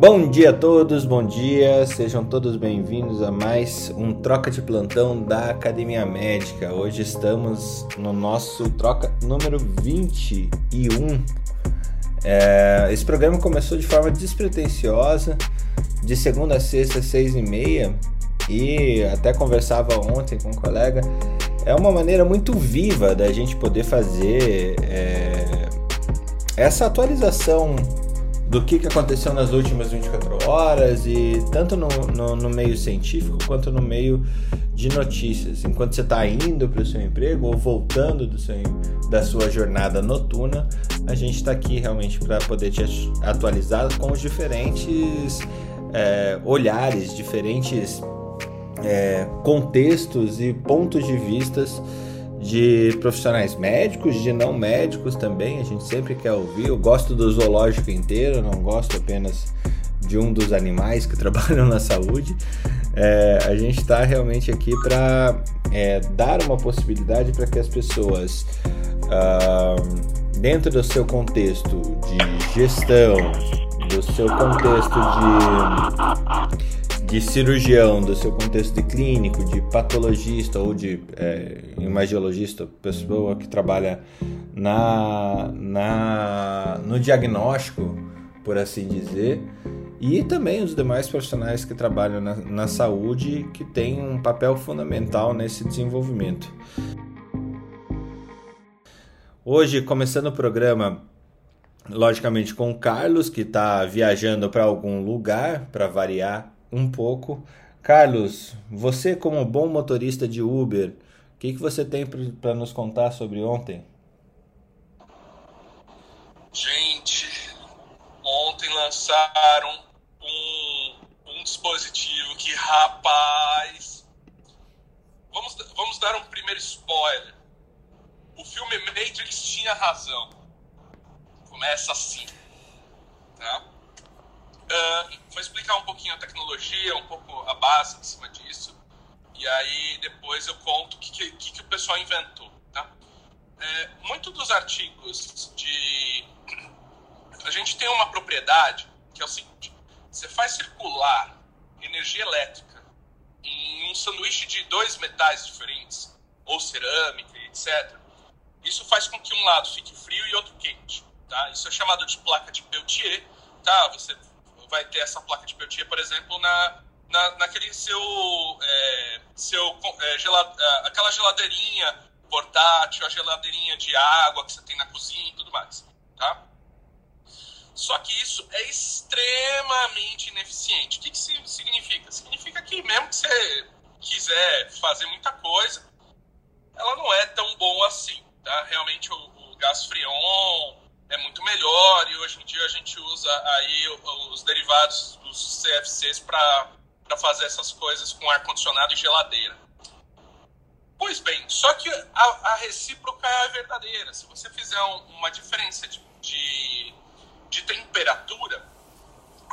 Bom dia a todos, bom dia, sejam todos bem-vindos a mais um Troca de Plantão da Academia Médica. Hoje estamos no nosso troca número 21. É, esse programa começou de forma despretensiosa, de segunda a sexta, seis e meia, e até conversava ontem com um colega. É uma maneira muito viva da gente poder fazer é, essa atualização do que, que aconteceu nas últimas 24 horas e tanto no, no, no meio científico quanto no meio de notícias. Enquanto você está indo para o seu emprego ou voltando do seu, da sua jornada noturna, a gente está aqui realmente para poder te atualizar com os diferentes é, olhares, diferentes é, contextos e pontos de vistas de profissionais médicos, de não médicos também, a gente sempre quer ouvir. Eu gosto do zoológico inteiro, não gosto apenas de um dos animais que trabalham na saúde. É, a gente está realmente aqui para é, dar uma possibilidade para que as pessoas, uh, dentro do seu contexto de gestão, do seu contexto de de cirurgião, do seu contexto de clínico, de patologista ou de é, imagiologista, pessoa que trabalha na, na, no diagnóstico, por assim dizer, e também os demais profissionais que trabalham na, na saúde que têm um papel fundamental nesse desenvolvimento. Hoje, começando o programa, logicamente com o Carlos, que está viajando para algum lugar, para variar um pouco. Carlos, você como bom motorista de Uber, o que, que você tem para nos contar sobre ontem? Gente, ontem lançaram um, um dispositivo que, rapaz. Vamos, vamos dar um primeiro spoiler. O filme Matrix tinha razão. Começa assim. Tá? Uh, vou explicar um pouquinho a tecnologia, um pouco a base em cima disso, e aí depois eu conto o que, que, que o pessoal inventou. Tá? É, muito dos artigos de. A gente tem uma propriedade que é o seguinte: você faz circular energia elétrica em um sanduíche de dois metais diferentes, ou cerâmica, etc. Isso faz com que um lado fique frio e outro quente. Tá? Isso é chamado de placa de Peltier. Tá? Você vai ter essa placa de Peltier, por exemplo, na, na, naquele seu, é, seu é, gelade, é, aquela geladeirinha portátil, a geladeirinha de água que você tem na cozinha e tudo mais, tá? Só que isso é extremamente ineficiente. O que, que significa? Significa que mesmo que você quiser fazer muita coisa, ela não é tão bom assim, tá? Realmente o, o gás freon, é muito melhor e hoje em dia a gente usa aí os derivados dos CFCs para fazer essas coisas com ar-condicionado e geladeira. Pois bem, só que a, a, recíproca é a verdadeira. Se você fizer um, uma diferença de, de, de temperatura,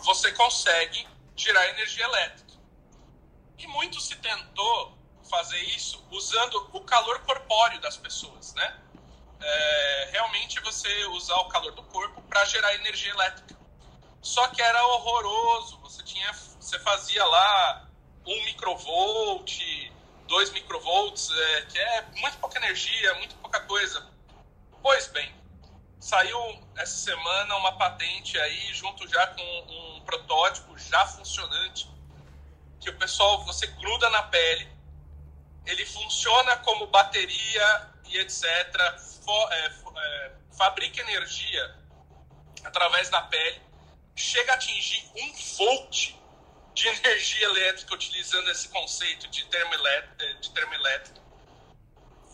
você consegue gerar energia elétrica. E muito se tentou fazer isso usando o calor corpóreo das pessoas, né? É, realmente você usar o calor do corpo para gerar energia elétrica. Só que era horroroso. Você tinha, você fazia lá um microvolt, dois microvolts, é, que é muito pouca energia, muito pouca coisa. Pois bem, saiu essa semana uma patente aí junto já com um protótipo já funcionante que o pessoal você gruda na pele, ele funciona como bateria e etc for, é, é, fabrica energia através da pele, chega a atingir um volt de energia elétrica utilizando esse conceito. É, de termoelétrico.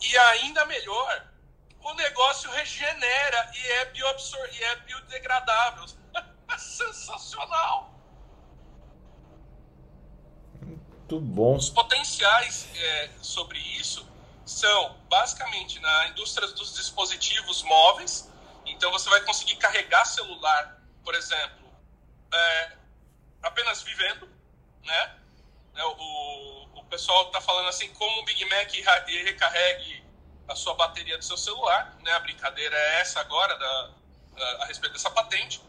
E ainda melhor, o negócio regenera e é, bioabsor e é biodegradável. Sensacional! Muito bom. Os potenciais é, sobre isso são basicamente na indústria dos dispositivos móveis. Então você vai conseguir carregar celular, por exemplo, é, apenas vivendo, né? É, o, o pessoal está falando assim como o Big Mac recarregue a sua bateria do seu celular, né? A brincadeira é essa agora da, a, a respeito dessa patente.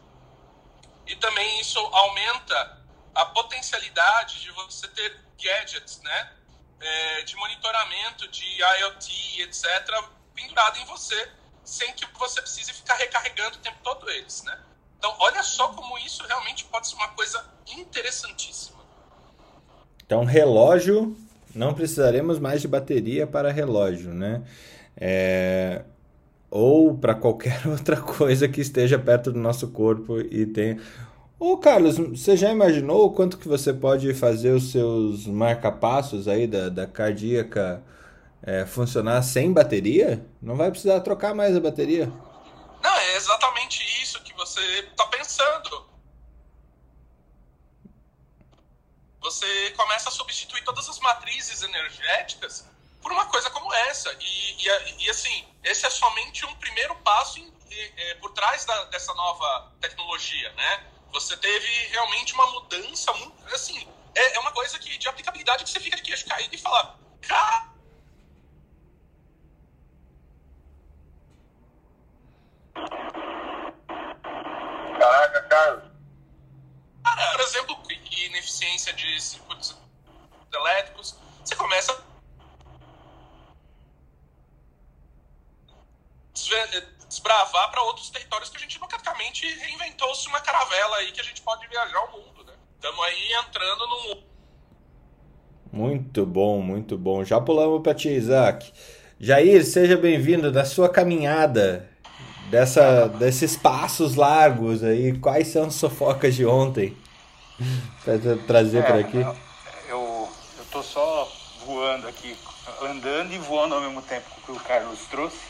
E também isso aumenta a potencialidade de você ter gadgets, né? É, de monitoramento de IoT, etc., pendurado em você, sem que você precise ficar recarregando o tempo todo eles, né? Então, olha só como isso realmente pode ser uma coisa interessantíssima. Então, relógio, não precisaremos mais de bateria para relógio, né? É... Ou para qualquer outra coisa que esteja perto do nosso corpo e tenha. Ô Carlos, você já imaginou o quanto que você pode fazer os seus marca-passos aí da, da cardíaca é, funcionar sem bateria? Não vai precisar trocar mais a bateria. Não, é exatamente isso que você está pensando. Você começa a substituir todas as matrizes energéticas por uma coisa como essa. E, e, e assim, esse é somente um primeiro passo em, é, por trás da, dessa nova tecnologia, né? Você teve realmente uma mudança muito, assim, é, é uma coisa que, de aplicabilidade que você fica de queixo caído e fala, cara, Caraca, Carlos. Por exemplo, ineficiência de circuitos elétricos, você começa a desbravar para outros territórios reinventou-se uma caravela aí que a gente pode viajar o mundo, né? Estamos aí entrando num... Muito bom, muito bom. Já pulamos para ti, Isaac. Jair, seja bem-vindo da sua caminhada dessa, desses passos largos aí, quais são as sofocas de ontem? Para trazer é, para aqui. Eu, eu tô só voando aqui, andando e voando ao mesmo tempo que o Carlos trouxe.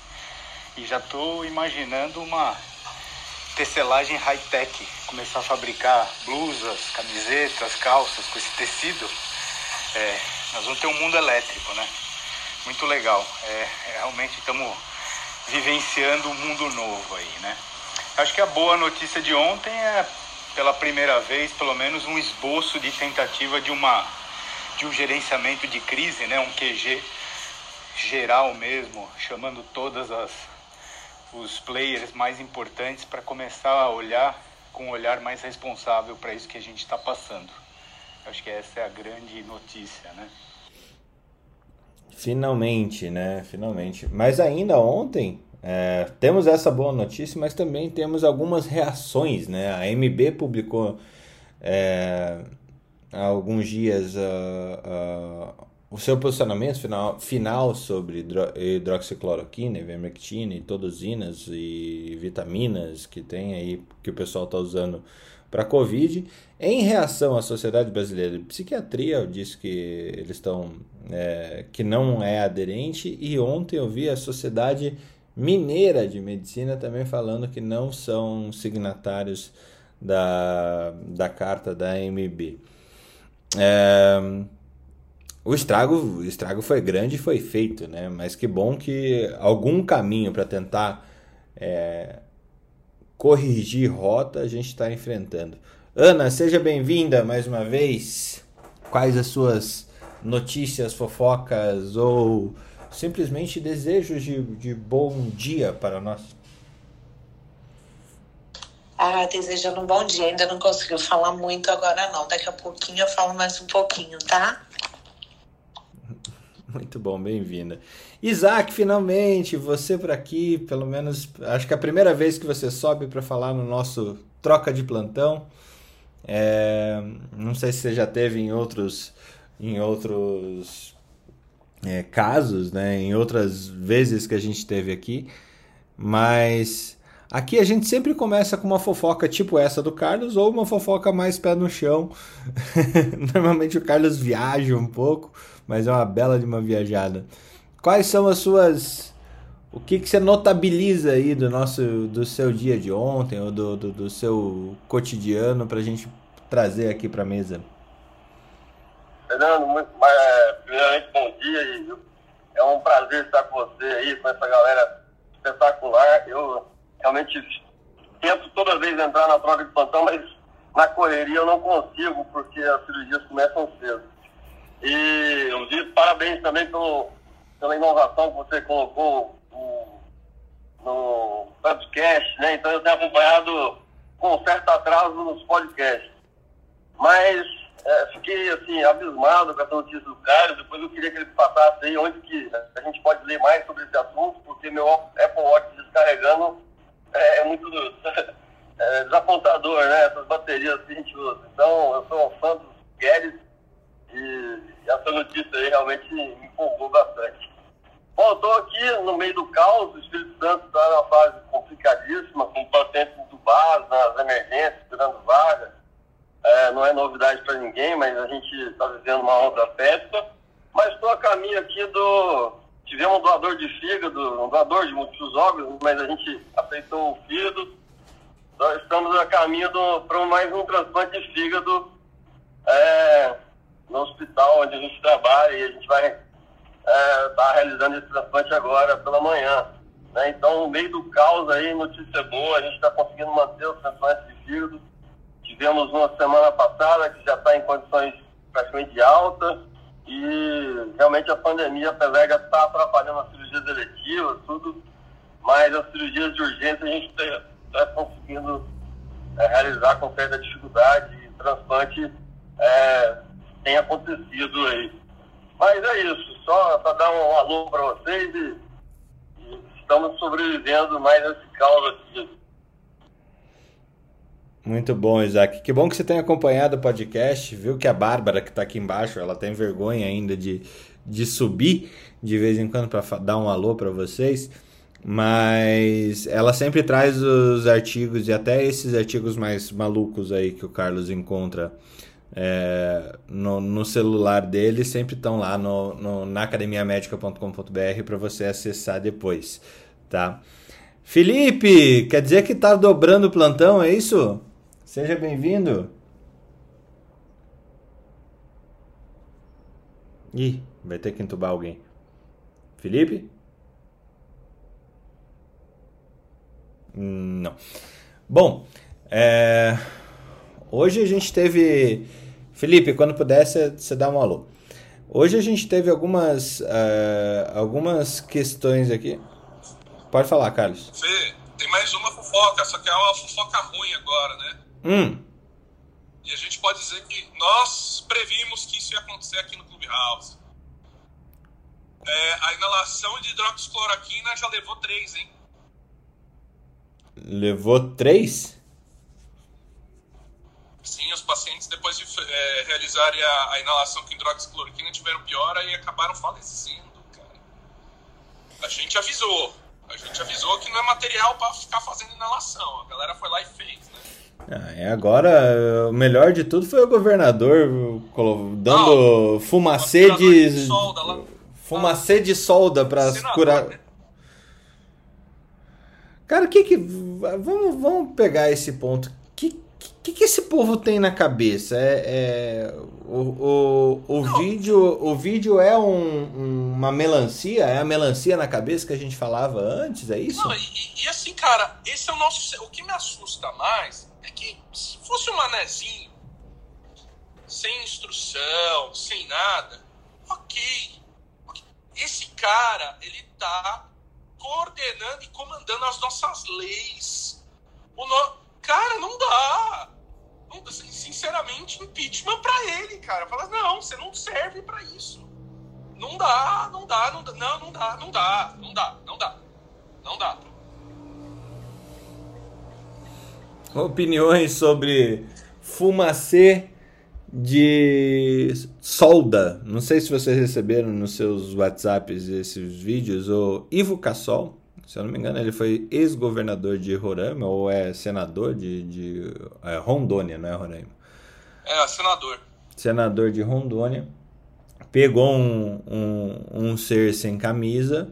E já tô imaginando uma tecelagem high-tech, começar a fabricar blusas, camisetas, calças com esse tecido. É, nós vamos ter um mundo elétrico, né? Muito legal. É, é realmente estamos vivenciando um mundo novo aí, né? Acho que a boa notícia de ontem é, pela primeira vez, pelo menos um esboço de tentativa de uma de um gerenciamento de crise, né? Um QG geral mesmo, chamando todas as os players mais importantes para começar a olhar com um olhar mais responsável para isso que a gente está passando. Acho que essa é a grande notícia, né? Finalmente, né? Finalmente. Mas ainda ontem é, temos essa boa notícia, mas também temos algumas reações, né? A MB publicou é, há alguns dias uh, uh, o seu posicionamento final, final sobre hidroxicloroquina, ivermectina e todozinas e vitaminas que tem aí que o pessoal está usando para a Covid. Em reação à Sociedade Brasileira de Psiquiatria, disse que eles estão é, que não é aderente e ontem eu vi a Sociedade Mineira de Medicina também falando que não são signatários da, da carta da MB. É, o estrago, o estrago foi grande e foi feito, né? Mas que bom que algum caminho para tentar é, corrigir rota a gente está enfrentando. Ana, seja bem-vinda mais uma vez. Quais as suas notícias, fofocas ou simplesmente desejos de, de bom dia para nós? Ah, desejando um bom dia. Ainda não conseguiu falar muito agora não. Daqui a pouquinho eu falo mais um pouquinho, tá? Muito bom, bem-vinda. Isaac, finalmente, você por aqui, pelo menos, acho que é a primeira vez que você sobe para falar no nosso troca de plantão. É, não sei se você já teve em outros, em outros é, casos, né, em outras vezes que a gente teve aqui, mas aqui a gente sempre começa com uma fofoca tipo essa do Carlos ou uma fofoca mais pé no chão. Normalmente o Carlos viaja um pouco, mas é uma bela de uma viajada. Quais são as suas o que, que você notabiliza aí do nosso do seu dia de ontem ou do, do, do seu cotidiano para a gente trazer aqui para a mesa? Fernando, muito, é, primeiramente bom dia é um prazer estar com você aí, com essa galera espetacular. Eu realmente tento toda vez entrar na troca de plantão, mas na correria eu não consigo porque as cirurgias começam cedo. E eu digo parabéns também pelo, pela inovação que você colocou no, no podcast, né? Então eu tenho acompanhado com certo atraso nos podcasts. Mas é, fiquei assim, abismado com essa notícia do Caio. Depois eu queria que ele passasse aí onde que a gente pode ler mais sobre esse assunto, porque meu Apple Watch descarregando é, é muito é, desapontador, né? Essas baterias que a gente usa. Então, eu sou um fã dos Guedes e essa notícia aí realmente me empolgou bastante. Bom, estou aqui no meio do caos, o Espírito Santo está numa fase complicadíssima, com pacientes entubados nas emergências, tirando vaga. É, não é novidade para ninguém, mas a gente está vivendo uma outra festa. Mas estou a caminho aqui do. Tivemos um doador de fígado, um doador de múltiplos órgãos, mas a gente aceitou o fígado. Nós estamos a caminho para mais um transplante de fígado é, no hospital onde a gente trabalha e a gente vai está é, tá realizando esse transplante agora pela manhã. Né? Então, no meio do caos aí, notícia boa, a gente está conseguindo manter os transplantes de fígado. Tivemos uma semana passada que já está em condições praticamente de alta e realmente a pandemia, apesar de estar tá atrapalhando as cirurgias eletivas, tudo, mas as cirurgias de urgência a gente está tá conseguindo é, realizar com certa dificuldade e transplante é, tem acontecido aí. Mas é isso, só para dar um alô para vocês e, e, estamos sobrevivendo mais esse caos aqui. Muito bom, Isaac. Que bom que você tem acompanhado o podcast. Viu que a Bárbara, que está aqui embaixo, ela tem vergonha ainda de, de subir de vez em quando para dar um alô para vocês. Mas ela sempre traz os artigos e até esses artigos mais malucos aí que o Carlos encontra é, no, no, celular dele sempre estão lá no, no, na academiamedica.com.br para você acessar depois, tá? Felipe, quer dizer que tá dobrando o plantão, é isso? Seja bem-vindo. Ih, vai ter que entubar alguém. Felipe? Não. Bom, é... Hoje a gente teve. Felipe, quando puder, você dá um alô. Hoje a gente teve algumas, uh, algumas questões aqui. Pode falar, Carlos. Fê, tem mais uma fofoca, só que é uma fofoca ruim agora, né? Hum. E a gente pode dizer que nós previmos que isso ia acontecer aqui no Clubhouse. É, a inalação de hidroxicloroquina já levou três, hein? Levou três? Sim, os pacientes, depois de é, realizarem a, a, inalação com hidroxicloroquina, tiveram piora e acabaram falecendo, cara. A gente avisou. A gente avisou que não é material para ficar fazendo inalação. A galera foi lá e fez, né? Ah, agora, o melhor de tudo foi o governador dando não, fumacê de. de solda lá. Fumacê de solda para curar. Né? Cara, o que que. Vamos, vamos pegar esse ponto que, que esse povo tem na cabeça? É, é o, o, o vídeo, o vídeo é um, uma melancia? É a melancia na cabeça que a gente falava antes? É isso? Não, e, e, assim, cara, esse é o nosso. O que me assusta mais é que se fosse um manezinho, sem instrução, sem nada, ok. Esse cara, ele tá coordenando e comandando as nossas leis. O no... Cara, não dá sinceramente, impeachment para ele, cara. Fala, não, você não serve para isso. Não dá, não dá, não dá, não, não dá, não dá, não dá, não dá, não dá. Opiniões sobre fumacê de solda. Não sei se vocês receberam nos seus WhatsApps esses vídeos. O Ivo Cassol, se eu não me engano, ele foi ex-governador de Roraima ou é senador de, de é, Rondônia, não é Roraima? É, senador. Senador de Rondônia. Pegou um, um, um ser sem camisa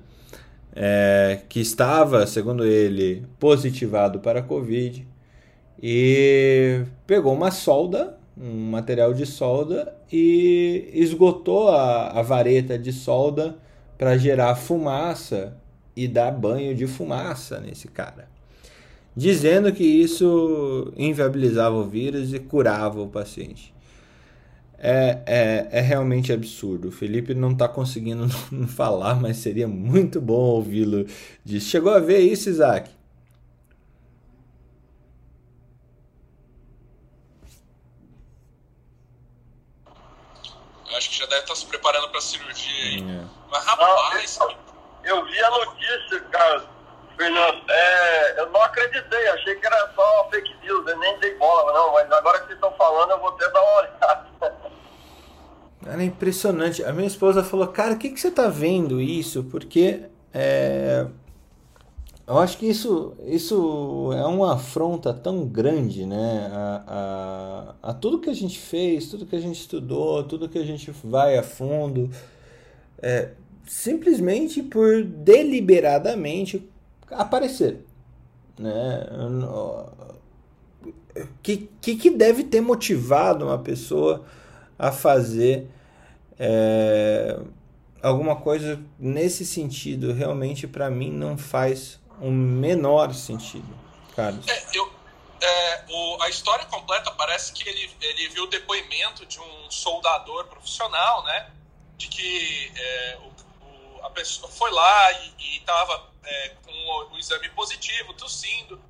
é, que estava, segundo ele, positivado para a Covid e pegou uma solda, um material de solda e esgotou a, a vareta de solda para gerar fumaça e dar banho de fumaça nesse cara, dizendo que isso inviabilizava o vírus e curava o paciente. É, é, é realmente absurdo. O Felipe não está conseguindo falar, mas seria muito bom ouvi-lo. Chegou a ver isso, Isaac? acho que já deve estar se preparando para a cirurgia aí. É. Mas rapaz, ah, eu vi a notícia, cara, Fernando. É, eu não acreditei, achei que era só fake news, eu nem dei bola, não. Mas agora que vocês estão falando, eu vou até dar uma olhada. Era impressionante. A minha esposa falou, cara, o que, que você tá vendo isso? Porque é, eu acho que isso, isso é uma afronta tão grande, né? A, a, a tudo que a gente fez, tudo que a gente estudou, tudo que a gente vai a fundo. É, simplesmente por deliberadamente aparecer. Né? O que, que, que deve ter motivado uma pessoa a fazer é, alguma coisa nesse sentido? Realmente, para mim, não faz o menor sentido, Carlos. É, eu, é, o, a história completa parece que ele, ele viu o depoimento de um soldador profissional, né? De que é, o, a pessoa foi lá e estava é, com o, o, exame positivo, tossindo.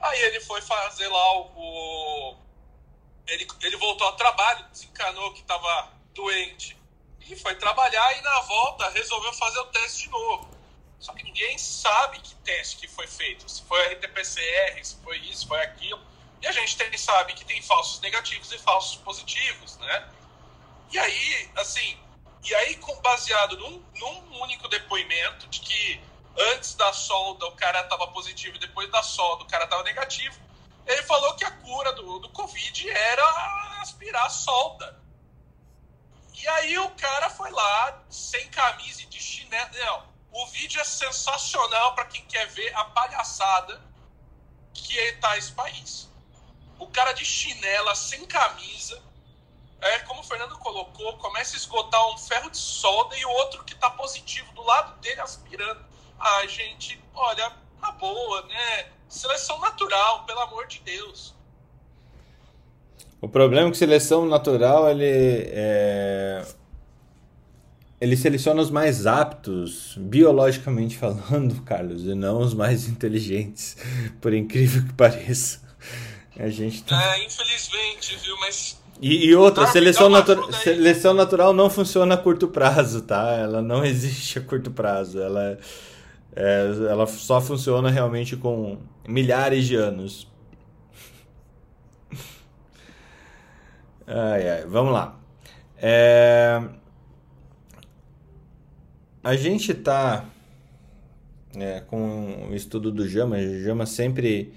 Aí ele foi fazer lá o. ele, ele voltou ao trabalho, desencanou que estava doente. E foi trabalhar e na volta resolveu fazer o teste de novo. Só que ninguém sabe que teste que foi feito. Se foi RT-PCR, se foi isso, foi aquilo. E a gente tem, sabe que tem falsos negativos e falsos positivos, né? E aí, assim, e aí baseado num, num único depoimento de que antes da solda o cara estava positivo e depois da solda o cara estava negativo, ele falou que a cura do, do Covid era aspirar a solda. E aí o cara foi lá, sem camisa e de chinelo. Não, o vídeo é sensacional para quem quer ver a palhaçada que está esse país. O cara de chinela, sem camisa, é como o Fernando colocou, começa a esgotar um ferro de solda e o outro que está positivo do lado dele aspirando. Ah, gente, olha, na boa, né? Seleção natural, pelo amor de Deus. O problema é que seleção natural ele é ele seleciona os mais aptos, biologicamente falando, Carlos, e não os mais inteligentes, por incrível que pareça. A gente tá... É, infelizmente, viu, mas... E, e outra, seleção, natu... seleção natural não funciona a curto prazo, tá? Ela não existe a curto prazo. Ela, é, ela só funciona realmente com milhares de anos. Ai, ai, vamos lá. É... A gente está é, com o estudo do Jama, o Jama sempre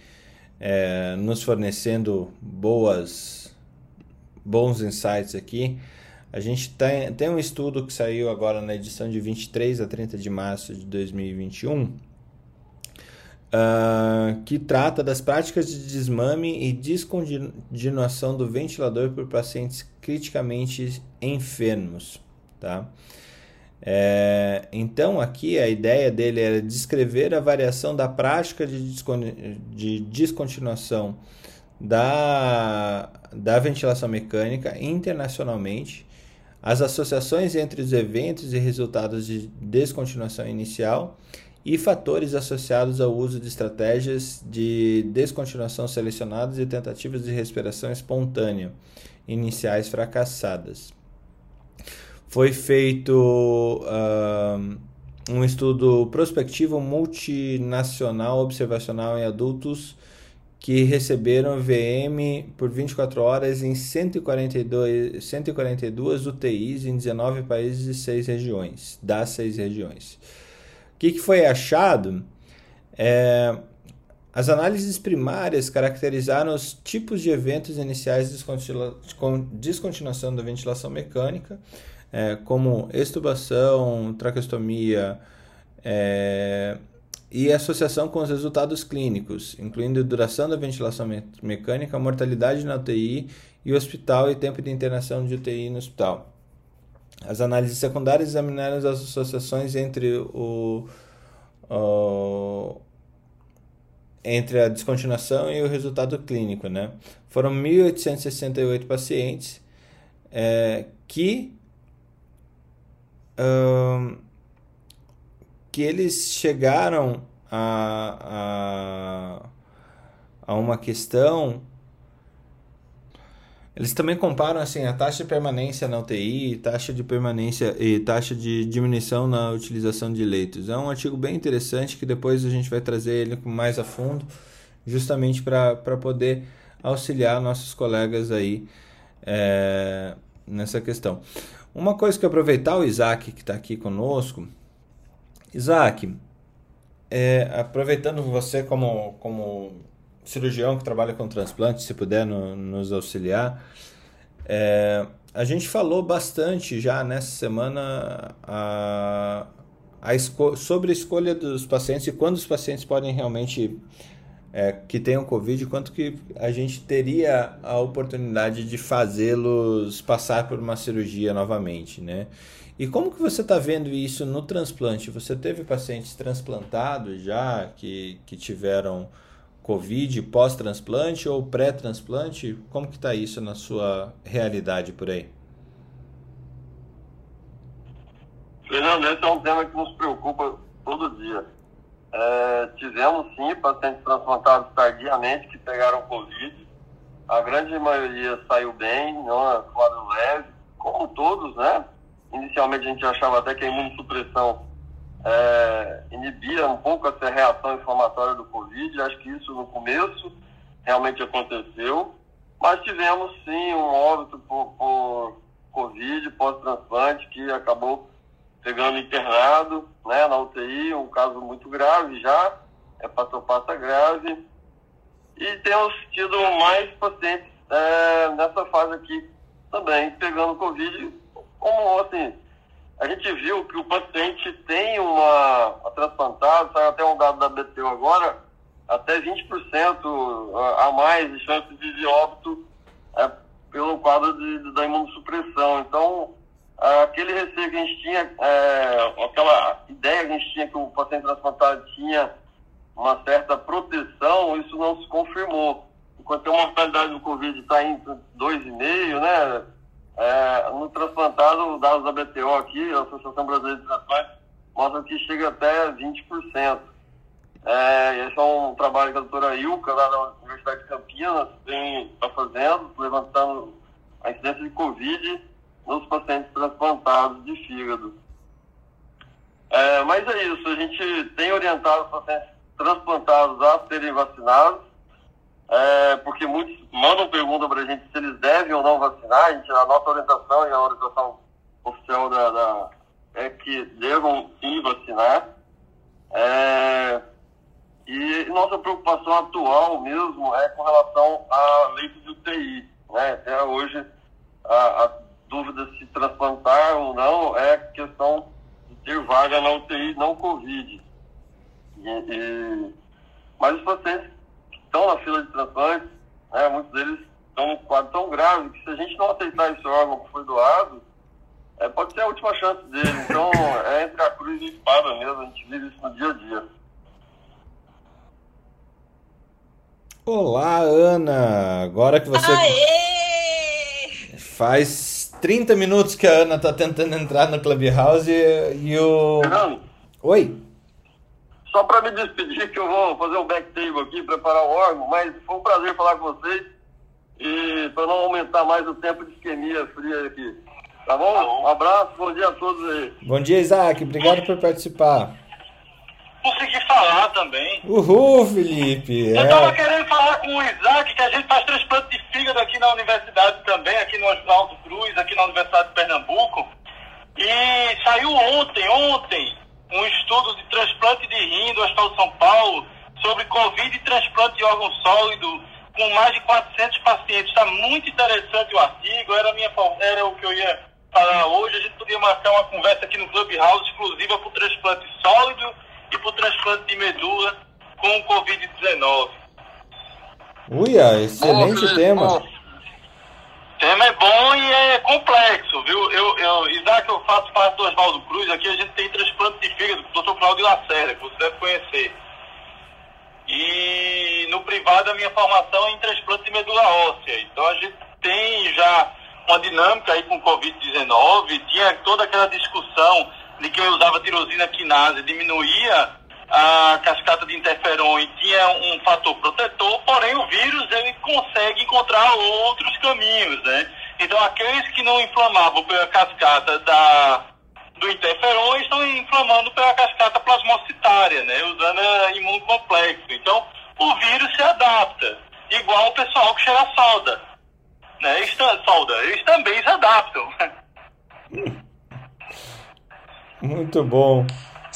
é, nos fornecendo boas, bons insights aqui. A gente tem, tem um estudo que saiu agora na edição de 23 a 30 de março de 2021, uh, ah, que trata das práticas de desmame e descontinuação do ventilador por pacientes criticamente enfermos. Tá? É, então, aqui a ideia dele era descrever a variação da prática de, de descontinuação da, da ventilação mecânica internacionalmente, as associações entre os eventos e resultados de descontinuação inicial e fatores associados ao uso de estratégias de descontinuação selecionadas e tentativas de respiração espontânea iniciais fracassadas. Foi feito uh, um estudo prospectivo multinacional observacional em adultos que receberam VM por 24 horas em 142, 142 UTIs em 19 países e 6 regiões, das 6 regiões. O que, que foi achado? É, as análises primárias caracterizaram os tipos de eventos iniciais de descontinuação da ventilação mecânica, é, como extubação, traqueostomia é, e associação com os resultados clínicos, incluindo duração da ventilação me mecânica, mortalidade na UTI e hospital e tempo de internação de UTI no hospital. As análises secundárias examinaram as associações entre o, o entre a descontinuação e o resultado clínico, né? Foram 1.868 pacientes é, que que eles chegaram a, a, a uma questão eles também comparam assim a taxa de permanência na UTI, taxa de permanência e taxa de diminuição na utilização de leitos. É um artigo bem interessante que depois a gente vai trazer ele mais a fundo, justamente para poder auxiliar nossos colegas aí é, nessa questão. Uma coisa que aproveitar o Isaac que está aqui conosco, Isaac, é, aproveitando você como, como cirurgião que trabalha com transplante, se puder no, nos auxiliar, é, a gente falou bastante já nessa semana a, a sobre a escolha dos pacientes e quando os pacientes podem realmente é, que tenham Covid, quanto que a gente teria a oportunidade de fazê-los passar por uma cirurgia novamente, né? E como que você está vendo isso no transplante? Você teve pacientes transplantados já que, que tiveram Covid pós-transplante ou pré-transplante? Como que está isso na sua realidade por aí? Fernando, esse é um tema que nos preocupa todo dia. É, tivemos sim pacientes transplantados tardiamente que pegaram Covid. A grande maioria saiu bem, não é quadro leve, como todos, né? Inicialmente a gente achava até que a imunossupressão é, inibia um pouco essa reação inflamatória do Covid. Acho que isso no começo realmente aconteceu. Mas tivemos sim um óbito por, por Covid pós-transplante que acabou pegando internado né, na UTI, um caso muito grave já, é patopata grave. E temos tido mais pacientes é, nessa fase aqui também, pegando Covid como assim, a gente viu que o paciente tem uma, uma transplantado, saiu até um dado da BTU agora, até 20% a mais de chance de óbito é, pelo quadro de, de, da imunossupressão. Então, aquele receio que a gente tinha, é, aquela ideia que a gente tinha que o paciente transplantado tinha uma certa proteção, isso não se confirmou. Enquanto a mortalidade do Covid está em 2,5, né? É, no transplantado, dados da BTO aqui, a Associação Brasileira de Transplantes, mostram que chega até 20%. É, esse é um trabalho que a doutora Ilka, lá da Universidade de Campinas, está fazendo, levantando a incidência de Covid nos pacientes transplantados de fígado. É, mas é isso, a gente tem orientado os pacientes transplantados a serem vacinados, é, porque muitos mandam pergunta para a gente se eles devem ou não vacinar. A, gente, a nossa orientação e a orientação oficial da, da é que devam sim vacinar. É, e nossa preocupação atual mesmo é com relação a leitos de UTI. Né? Até hoje, a, a dúvida se transplantar ou não é questão de ter vaga na UTI não Covid. E, e, mas os pacientes estão na fila de transplantes, né, muitos deles estão num quadro tão grave que se a gente não aceitar esse órgão que foi doado, é, pode ser a última chance dele. Então, é entre a cruz e a espada mesmo, a gente vive isso no dia a dia. Olá, Ana! Agora que você. Aê! Faz 30 minutos que a Ana está tentando entrar no Clubhouse e, e o. Fernando? Oi? Só para me despedir, que eu vou fazer um backtable aqui, preparar o órgão, mas foi um prazer falar com vocês. E para não aumentar mais o tempo de isquemia fria aqui. Tá bom? Um abraço, bom dia a todos aí. Bom dia, Isaac. Obrigado por participar. Consegui falar também. Uhul, Felipe. Eu É. tava querendo falar com o Isaac, que a gente faz transplante de fígado aqui na universidade também, aqui no Oswaldo Cruz, aqui na Universidade de Pernambuco. E saiu ontem, ontem, um estudo de transplante de rim do Hospital de São Paulo sobre Covid e transplante de órgão sólido com mais de 400 pacientes. Está muito interessante o artigo, era, minha, era o que eu ia falar hoje. A gente podia marcar uma conversa aqui no Clubhouse exclusiva para o transplante sólido e para o transplante de medula com o Covid-19. Uia, excelente Bom, tema. Tema é bom e é complexo, viu? Eu, eu, Isaac, eu faço parte do Oswaldo Cruz, aqui a gente tem transplante de fígado com o Dr. Claudio Lacerda, que você deve conhecer. E no privado a minha formação é em transplante de medula óssea. Então a gente tem já uma dinâmica aí com o Covid-19, tinha toda aquela discussão de que eu usava tirosina quinase, diminuía a cascata de interferon tinha um fator protetor, porém o vírus ele consegue encontrar outros caminhos, né? Então aqueles que não inflamavam pela cascata da, do interferon estão inflamando pela cascata plasmocitária, né? Usando imunocomplexo. Então o vírus se adapta, igual o pessoal que cheira solda. Né? Solda, eles também se adaptam. Muito bom.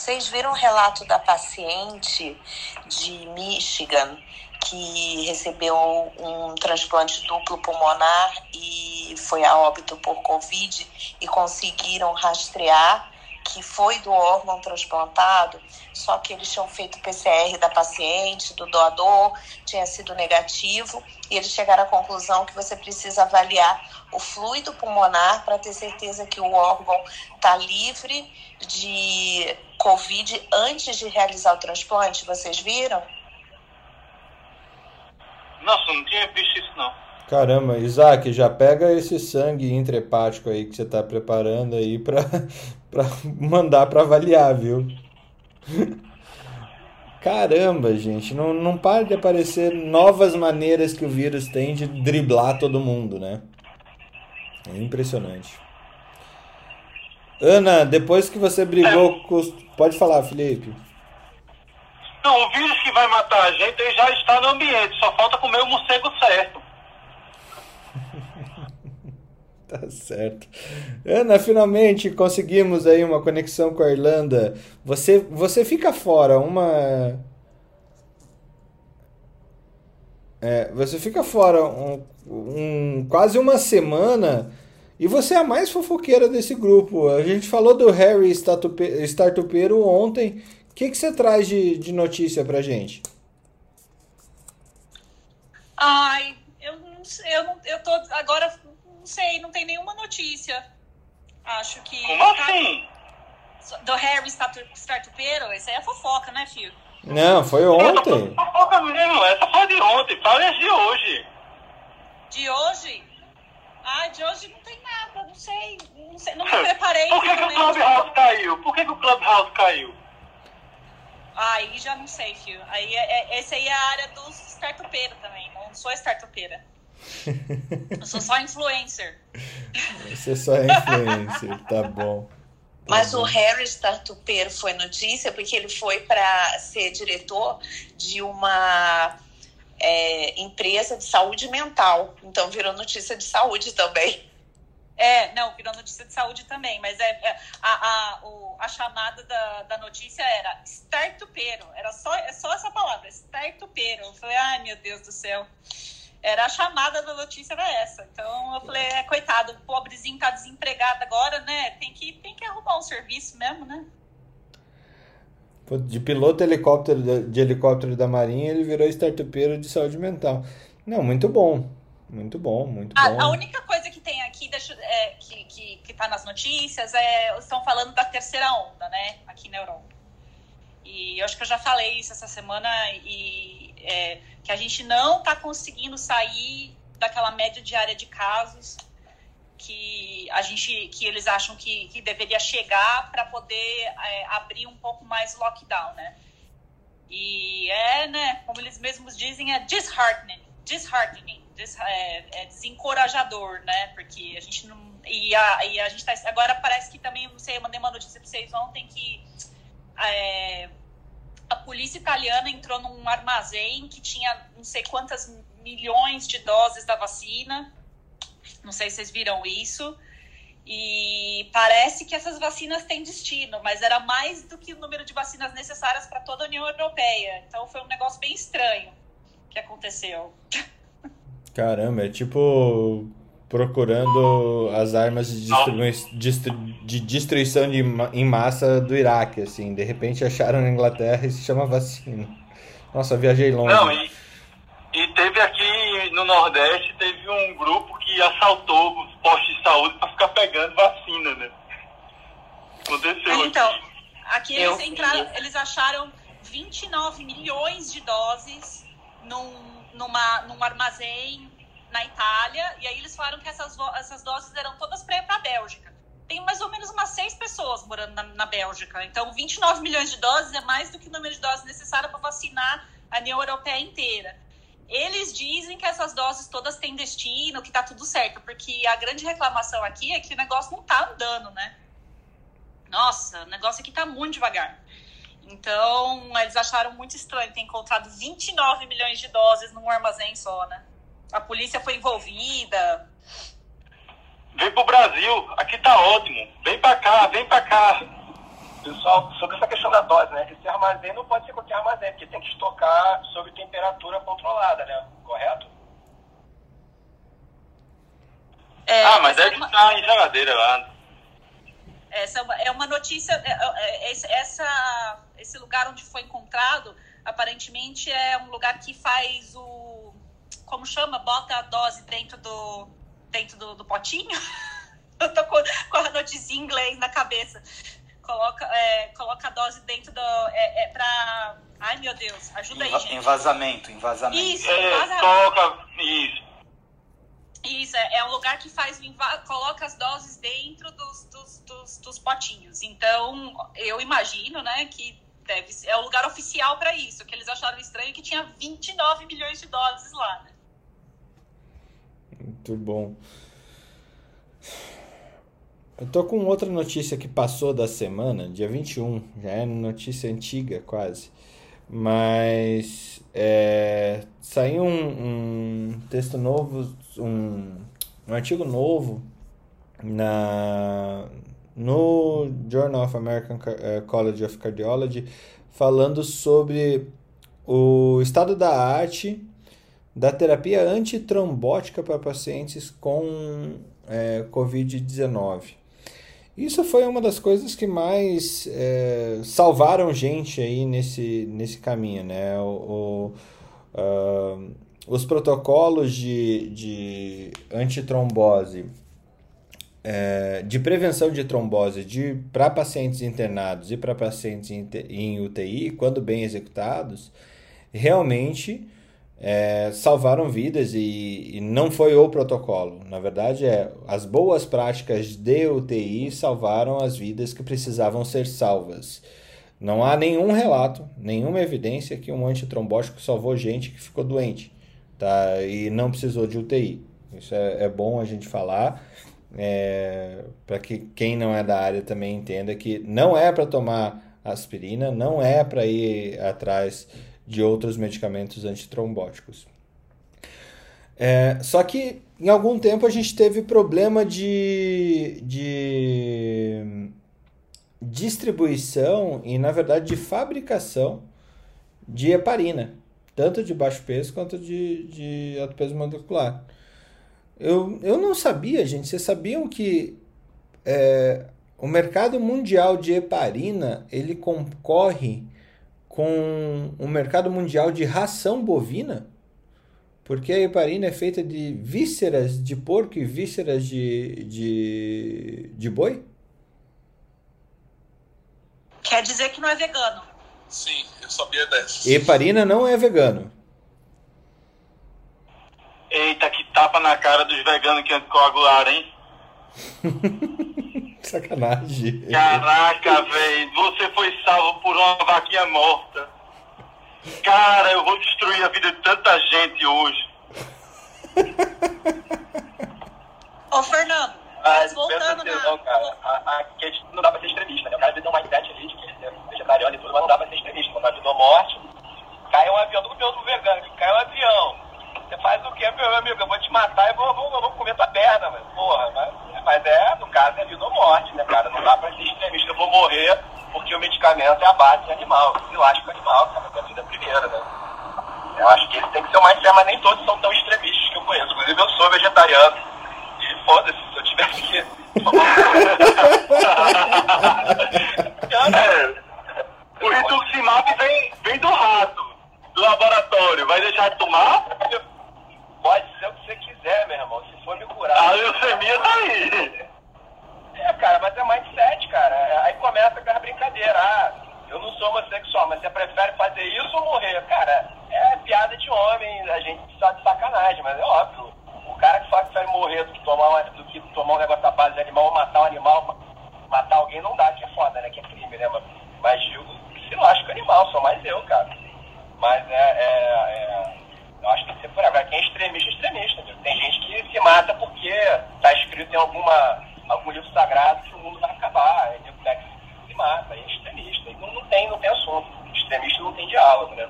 Vocês viram o relato da paciente de Michigan que recebeu um transplante duplo pulmonar e foi a óbito por Covid e conseguiram rastrear que foi do órgão transplantado, só que eles tinham feito PCR da paciente, do doador, tinha sido negativo, e eles chegaram à conclusão que você precisa avaliar o fluido pulmonar para ter certeza que o órgão está livre de Covid antes de realizar o transplante. Vocês viram? Nossa, não tinha visto isso não. Caramba, Isaac, já pega esse sangue intrahepático aí que você está preparando aí para para mandar para avaliar, viu? Caramba, gente, não, não para de aparecer novas maneiras que o vírus tem de driblar todo mundo, né? É impressionante. Ana, depois que você brigou é. com. Pode falar, Felipe. Não, o vírus que vai matar a gente ele já está no ambiente, só falta comer o morcego certo. Tá certo. Ana, finalmente conseguimos aí uma conexão com a Irlanda. Você, você fica fora uma. É, você fica fora um, um, quase uma semana e você é a mais fofoqueira desse grupo. A gente falou do Harry Startupeiro ontem. O que, que você traz de, de notícia pra gente? Ai, eu não sei, eu, não, eu tô agora não sei, não tem nenhuma notícia. Acho que. Como tá... assim? Do Harry Startupeiro? Isso aí é fofoca, né, filho? Não, foi ontem. Fofoca mesmo, essa foi de ontem, fala de hoje. De hoje? Ah, de hoje não tem nada, não sei. Não, sei, não me preparei. Por que, que o Clubhouse caiu? Por que, que o Clubhouse caiu? Aí já não sei, filho. Aí, é, é, esse aí é a área dos startupeiros também. Não sou startupeira. Eu sou só influencer. Você só é influencer, tá bom. Mas o Harry Startupeiro foi notícia porque ele foi para ser diretor de uma é, empresa de saúde mental. Então virou notícia de saúde também. É, não, virou notícia de saúde também, mas é, é a, a, o, a chamada da, da notícia era startupeiro, era só, é só essa palavra, startupeiro. Eu falei, ai meu Deus do céu era a chamada da notícia era essa. Então eu falei, é, coitado, o pobrezinho tá desempregado agora, né? Tem que, tem que arrumar um serviço mesmo, né? De piloto helicóptero de helicóptero da Marinha, ele virou startupeiro de saúde mental. Não, muito bom. Muito bom, muito a, bom. A única coisa que tem aqui, deixa, é, que, que, que tá nas notícias, é estão falando da terceira onda, né? Aqui na Europa. E eu acho que eu já falei isso essa semana e é, que a gente não está conseguindo sair daquela média diária de casos que a gente que eles acham que, que deveria chegar para poder é, abrir um pouco mais o lockdown, né? E é, né, como eles mesmos dizem, é disheartening, disheartening, é, é, desencorajador, né? Porque a gente não e a, e a gente tá agora parece que também, não sei, eu mandei uma notícia para vocês ontem que é, a polícia italiana entrou num armazém que tinha não sei quantas milhões de doses da vacina. Não sei se vocês viram isso. E parece que essas vacinas têm destino, mas era mais do que o número de vacinas necessárias para toda a União Europeia. Então foi um negócio bem estranho que aconteceu. Caramba, é tipo procurando as armas de, de destruição de, em massa do Iraque, assim. De repente acharam na Inglaterra e se chama vacina. Nossa, viajei longe. Não, e, e teve aqui no Nordeste, teve um grupo que assaltou os postos de saúde para ficar pegando vacina, né? Aconteceu Então, aqui, aqui eles, entraram, eles acharam 29 milhões de doses num, numa, num armazém na Itália, e aí eles falaram que essas, essas doses eram todas para ir para a Bélgica. tem mais ou menos umas seis pessoas morando na, na Bélgica. Então, 29 milhões de doses é mais do que o número de doses necessário para vacinar a União Europeia inteira. Eles dizem que essas doses todas têm destino, que tá tudo certo, porque a grande reclamação aqui é que o negócio não tá andando, né? Nossa, o negócio aqui tá muito devagar. Então, eles acharam muito estranho ter encontrado 29 milhões de doses num armazém só, né? A polícia foi envolvida. Vem pro Brasil, aqui tá ótimo. Vem pra cá, vem pra cá. Pessoal, sobre essa questão da dose, né? Esse armazém não pode ser qualquer armazém, porque tem que estocar sob temperatura controlada, né? Correto? É, ah, mas é deve uma- estar em geladeira lá. Essa é uma, é notícia. é- é- é- esse- essa, esse lugar onde foi encontrado, aparentemente é um lugar que faz o. Como chama? Bota a dose dentro do, dentro do, do potinho. Eu tô com, com a notícia em inglês na cabeça. Coloca, é, coloca a dose dentro do. É, é pra. Ai, meu Deus, ajuda aí, Enva- gente. Envasamento, envasamento. Isso, É, toca. Isso. Isso, é, é um lugar que faz o inva- coloca as doses dentro dos, dos, dos, dos potinhos. Então, eu imagino, né, que deve ser, é o lugar oficial para isso, que eles acharam estranho que tinha 29 milhões de doses lá, né? Muito bom. Eu tô com outra notícia que passou da semana, dia 21, já é notícia antiga quase. Mas é, saiu um, um texto novo, um, um artigo novo na, no Journal of American Ca- eh, College of Cardiology falando sobre o estado da arte da terapia antitrombótica para pacientes com é, Covid-19. Isso foi uma das coisas que mais é, salvaram gente aí nesse, nesse caminho, né? O, o, ah, os protocolos de, de antitrombose, é, de prevenção de trombose de, para pacientes internados e para pacientes em, em UTI, quando bem executados, realmente é, salvaram vidas e, e não foi o protocolo. Na verdade, é as boas práticas de UTI salvaram as vidas que precisavam ser salvas. Não há nenhum relato, nenhuma evidência que um antitrombótico salvou gente que ficou doente, tá? E não precisou de UTI. Isso é, é bom a gente falar, para que quem não é da área também entenda que não é para tomar aspirina, não é para ir atrás de outros medicamentos antitrombóticos. É, só que em algum tempo a gente teve problema de, de distribuição e, na verdade, de fabricação de heparina, tanto de baixo peso quanto de, de alto peso molecular. Eu, eu não sabia, gente. Vocês sabiam que é, o mercado mundial de heparina ele concorre com o mercado mundial de ração bovina? Porque a heparina é feita de vísceras de porco e vísceras de, de, de boi? Quer dizer que não é vegano. Sim, eu sabia dessa. Heparina não é vegano. Eita, que tapa na cara dos veganos que coagularam, hein? Sacanagem. Caraca, velho, você foi salvo por uma vaquinha morta. Cara, eu vou destruir a vida de tanta gente hoje. Ô, Fernando, Mas voltando na... não, cara, a, a questão não dá pra ser extremista, né? O cara tem uma ideia ali de que ele é vegetariano e tudo, mas não dá pra ser extremista. Quando a vida ou morte, cai um avião do meu do vegano, que cai um avião. Você faz o quê, meu amigo? Eu vou te matar e vou, vou, vou comer tua perna, mas, porra, mas, mas é, no caso, é vida ou morte, né, cara? Não dá pra ser extremista, eu vou morrer porque o medicamento é a base animal, elástico animal, cara, é a vida primeira, né? Eu acho que esse tem que ser o mais mas nem todos são tão extremistas que eu conheço. Inclusive, eu sou vegetariano. E foda-se, se eu tiver que. O rituximab vem, vem do rato, do laboratório. Vai deixar de tomar? pode ser o que você quiser, meu irmão. Se for me curar. A leucemia tá aí. É, cara, mas é mindset, cara. É, aí começa com as brincadeiras. Ah, eu não sou homossexual, mas você prefere fazer isso ou morrer? Cara, é piada de homem, a gente só de sacanagem, mas é óbvio. O cara que fala que prefere morrer do que tomar, do que tomar um negócio à base de animal ou matar um animal, matar alguém não dá, que é foda, né? Que é crime, né? Mas, mas eu se lasca animal, sou mais eu, cara. Mas é, é, é está escrito em alguma, algum livro sagrado que o mundo vai acabar. Aí o moleque se mata, é extremista. Então não tem, não tem assunto. Extremista não tem diálogo, né?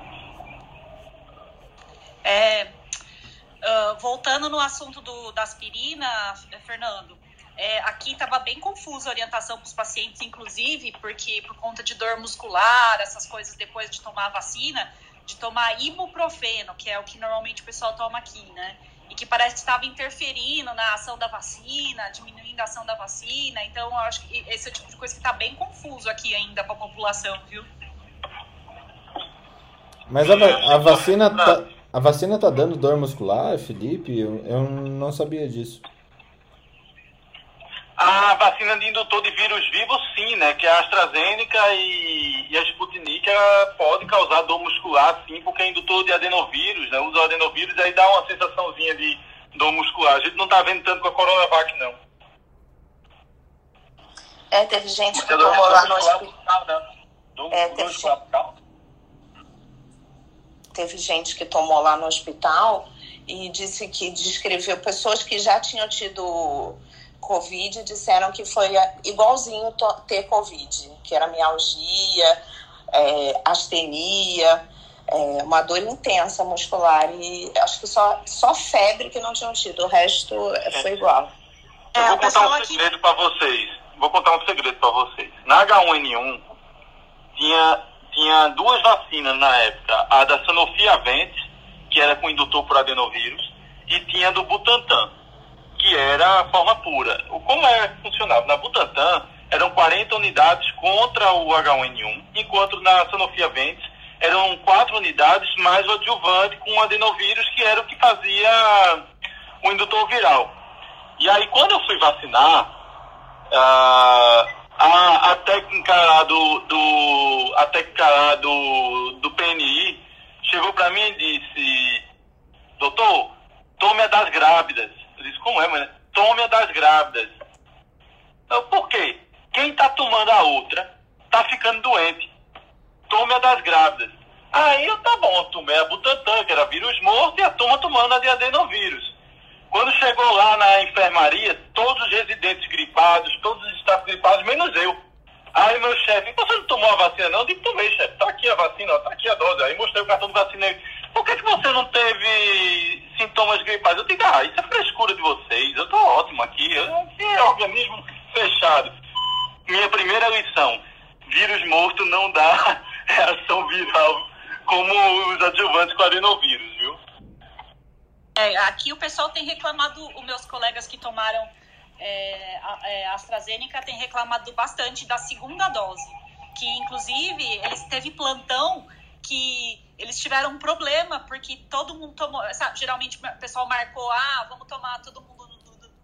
É, uh, voltando no assunto do, da aspirina, Fernando, é, aqui estava bem confusa a orientação para os pacientes, inclusive, porque por conta de dor muscular, essas coisas depois de tomar a vacina, de tomar ibuprofeno, que é o que normalmente o pessoal toma aqui, né? E que parece que estava interferindo na ação da vacina, diminuindo a ação da vacina. Então, eu acho que esse é o tipo de coisa que está bem confuso aqui ainda para a população, viu? Mas a, a vacina tá, a vacina tá dando dor muscular, Felipe? Eu, eu não sabia disso. A vacina de indutor de vírus vivo, sim, né? Que é a AstraZeneca e, e a Sputnik pode causar dor muscular, sim, porque é indutor de adenovírus, né? Usa o adenovírus aí dá uma sensaçãozinha de dor muscular. A gente não tá vendo tanto com a Coronavac, não. É, teve gente que tomou lá no hospital. Né? É, teve, teve gente que tomou lá no hospital e disse que descreveu pessoas que já tinham tido Covid disseram que foi igualzinho ter Covid, que era mialgia, é, astenia, é, uma dor intensa muscular. E acho que só, só febre que não tinham tido, o resto foi igual. Eu vou é, contar um segredo para vocês. Vou contar um segredo para vocês. Na H1N1 tinha, tinha duas vacinas na época, a da Sanofi Aventis, que era com indutor por adenovírus, e tinha do Butantan que era a forma pura. Como é que funcionava? Na Butantan, eram 40 unidades contra o H1N1, enquanto na Sanofi Aventis eram 4 unidades mais o adjuvante com o adenovírus, que era o que fazia o indutor viral. E aí, quando eu fui vacinar, a, a, a técnica do, do, a técnica do, do PNI chegou para mim e disse, doutor, tome a das grávidas. Eu disse, como é, mãe? Tome a das grávidas. Eu, por quê? Quem está tomando a outra está ficando doente. Tome a das grávidas. Aí eu, tá bom, tomei a Butantan, que era vírus morto, e a turma tomando a de adenovírus. Quando chegou lá na enfermaria, todos os residentes gripados, todos os estados gripados, menos eu. Aí meu chefe, você não tomou a vacina não? Eu digo, tomei, chefe, tá aqui a vacina, tá aqui a dose. Aí mostrei o cartão de vacina por que, que você não teve sintomas gripais? Eu digo, ah, isso é frescura de vocês, eu tô ótimo aqui, eu, é organismo fechado. Minha primeira lição, vírus morto não dá reação viral como os adjuvantes com adenovírus, viu? É, aqui o pessoal tem reclamado, os meus colegas que tomaram é, a, é, AstraZeneca têm reclamado bastante da segunda dose, que inclusive eles teve plantão que eles tiveram um problema, porque todo mundo tomou. Sabe, geralmente o pessoal marcou, ah, vamos tomar todo mundo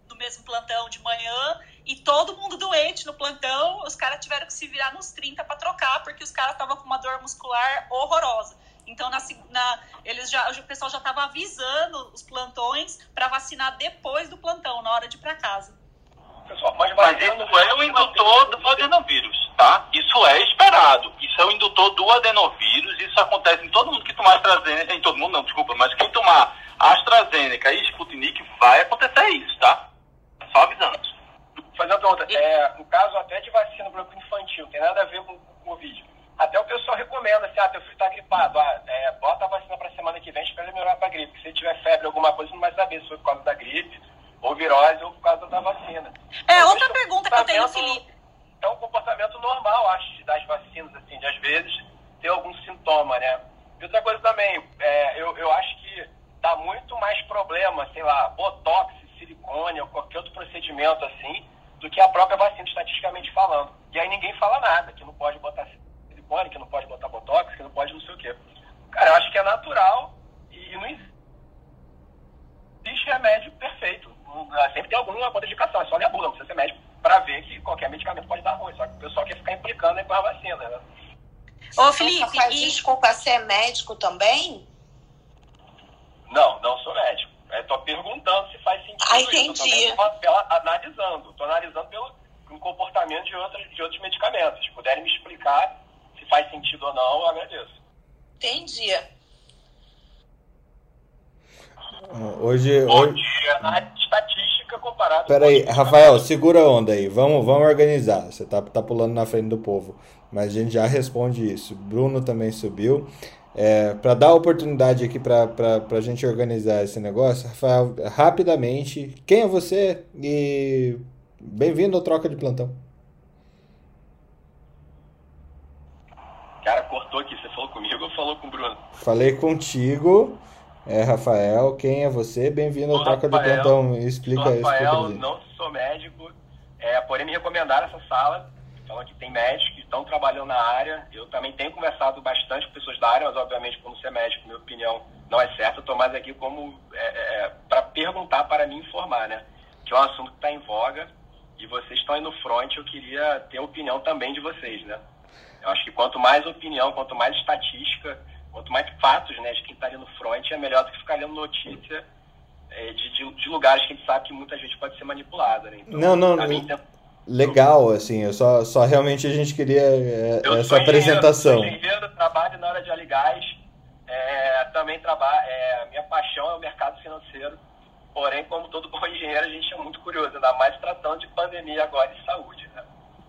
no, mesmo plantão de manhã, e todo mundo doente no plantão, os caras tiveram que se virar nos 30 para trocar, porque os caras estavam com uma dor muscular horrorosa. Então, na, na, eles já, o pessoal já estava avisando os plantões para vacinar depois do plantão, na hora de ir para casa. Pessoal, mas, mas isso é o indutor do adenovírus, tá? Isso é esperado. Isso é o indutor do adenovírus. Isso acontece em todo mundo que tomar AstraZeneca. Em todo mundo não, desculpa, mas quem tomar AstraZeneca e Sputnik vai acontecer isso, tá? Só avisando. Fazer uma pergunta. É, no caso até de vacina para o infantil, tem nada a ver com o Covid. Até o pessoal recomenda, assim, ah, teu filho está gripado, ah, é, bota a vacina para semana que vem, espera ele melhorar para gripe. Se ele tiver febre, alguma coisa, não vai saber se foi por causa da gripe ou virose ou por causa da vacina. É, então, outra pergunta que eu tenho, Felipe. É um comportamento normal, acho, das vacinas, assim, de às vezes ter algum sintoma, né? E outra coisa também, é, eu, eu acho que dá muito mais problema, sei lá, botox, silicone ou qualquer outro procedimento assim, do que a própria vacina, estatisticamente falando. E aí ninguém fala nada, que não pode botar silicone, que não pode botar botox, que não pode não sei o quê. Cara, eu acho que é natural e não existe remédio perfeito. Sempre tem alguma contraindicação, é só ler a bula, não precisa ser médico para ver que qualquer medicamento pode dar ruim. Só que o pessoal quer ficar implicando aí com a vacina, né? Ô, Felipe, e... desculpa, você é médico também? Não, não sou médico. Estou perguntando se faz sentido. Ah, entendi. Estou analisando. Estou analisando pelo, pelo comportamento de outros, de outros medicamentos. Se puderem me explicar se faz sentido ou não, eu agradeço. Entendi. Hoje, Bom hoje... dia. Na estatística parada. Peraí, Rafael, segura a onda aí. Vamos, vamos organizar. Você tá, tá pulando na frente do povo. Mas a gente já responde isso. Bruno também subiu. É, para dar oportunidade aqui para a gente organizar esse negócio, Rafael, rapidamente, quem é você e bem-vindo ao Troca de Plantão. Cara, cortou aqui, você falou comigo ou falou com o Bruno? Falei contigo, é Rafael, quem é você? Bem-vindo ao Troca Rafael, de Plantão, explica isso. Rafael, não sou médico, é, porém me recomendaram essa sala falam que tem médicos que estão trabalhando na área. Eu também tenho conversado bastante com pessoas da área, mas obviamente, como ser médico, minha opinião não é certa. Estou mais aqui como é, é, para perguntar, para me informar, né? Que é um assunto que está em voga e vocês estão aí no front. Eu queria ter a opinião também de vocês, né? Eu acho que quanto mais opinião, quanto mais estatística, quanto mais fatos, né, de quem está ali no front, é melhor do que ficar lendo notícia é, de, de, de, lugares que a gente sabe que muita gente pode ser manipulada, né? Então, não, não, não. Mim, legal, assim, eu só, só realmente a gente queria é, essa apresentação. Eu sou engenheiro, trabalho na área de óleo e gás, é, também trabalho, é, minha paixão é o mercado financeiro, porém, como todo bom engenheiro, a gente é muito curioso, ainda mais tratando de pandemia agora e saúde, né?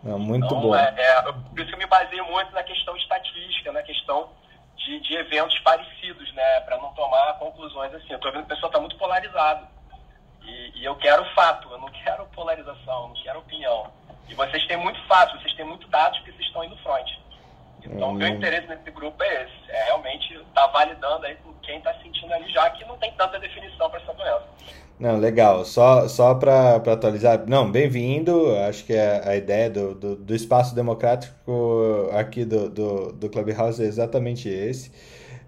É, muito então, bom. É, é, por isso que eu me baseio muito na questão estatística, na questão de, de eventos parecidos, né, para não tomar conclusões assim. Eu estou vendo que o pessoal está muito polarizado. E, e, eu quero fato, eu não quero polarização, eu não quero opinião. E vocês têm muito fato, vocês têm muito dados que vocês estão indo front. Então, o meu hum. interesse nesse grupo é esse, é realmente estar tá validando aí com quem está sentindo ali, já que não tem tanta definição para essa doença. Não, legal. Só, só para atualizar, não, bem-vindo. Acho que a, a ideia do, do, do, espaço democrático aqui do, do, do Clubhouse é exatamente esse.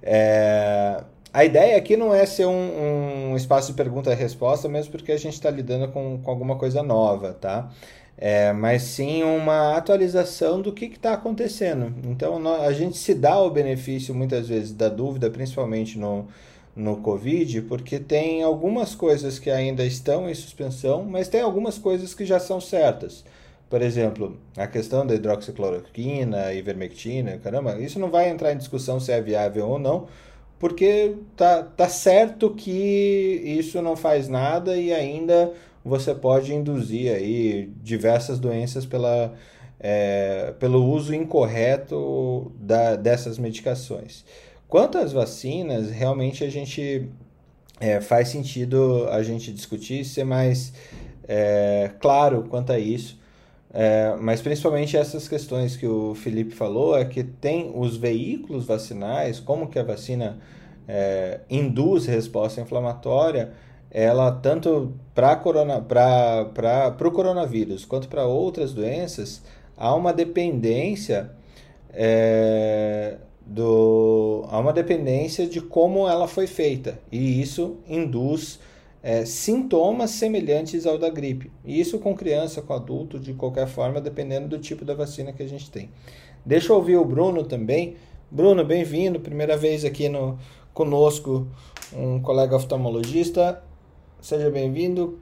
É, a ideia aqui não é ser um, um espaço de pergunta e resposta, mesmo porque a gente está lidando com, com alguma coisa nova, tá? É, mas sim uma atualização do que está acontecendo. Então a gente se dá o benefício muitas vezes da dúvida, principalmente no, no Covid, porque tem algumas coisas que ainda estão em suspensão, mas tem algumas coisas que já são certas. Por exemplo, a questão da hidroxicloroquina, ivermectina, caramba, isso não vai entrar em discussão se é viável ou não, porque tá, tá certo que isso não faz nada e ainda você pode induzir aí diversas doenças pela, é, pelo uso incorreto da, dessas medicações. Quanto às vacinas, realmente a gente é, faz sentido a gente discutir, ser mais é, claro quanto a isso. É, mas principalmente essas questões que o Felipe falou é que tem os veículos vacinais, como que a vacina é, induz resposta inflamatória, ela tanto para o coronavírus quanto para outras doenças, há uma dependência é, do, há uma dependência de como ela foi feita e isso induz é, sintomas semelhantes ao da gripe. Isso com criança, com adulto, de qualquer forma, dependendo do tipo da vacina que a gente tem. Deixa eu ouvir o Bruno também. Bruno, bem-vindo, primeira vez aqui no conosco, um colega oftalmologista. Seja bem-vindo.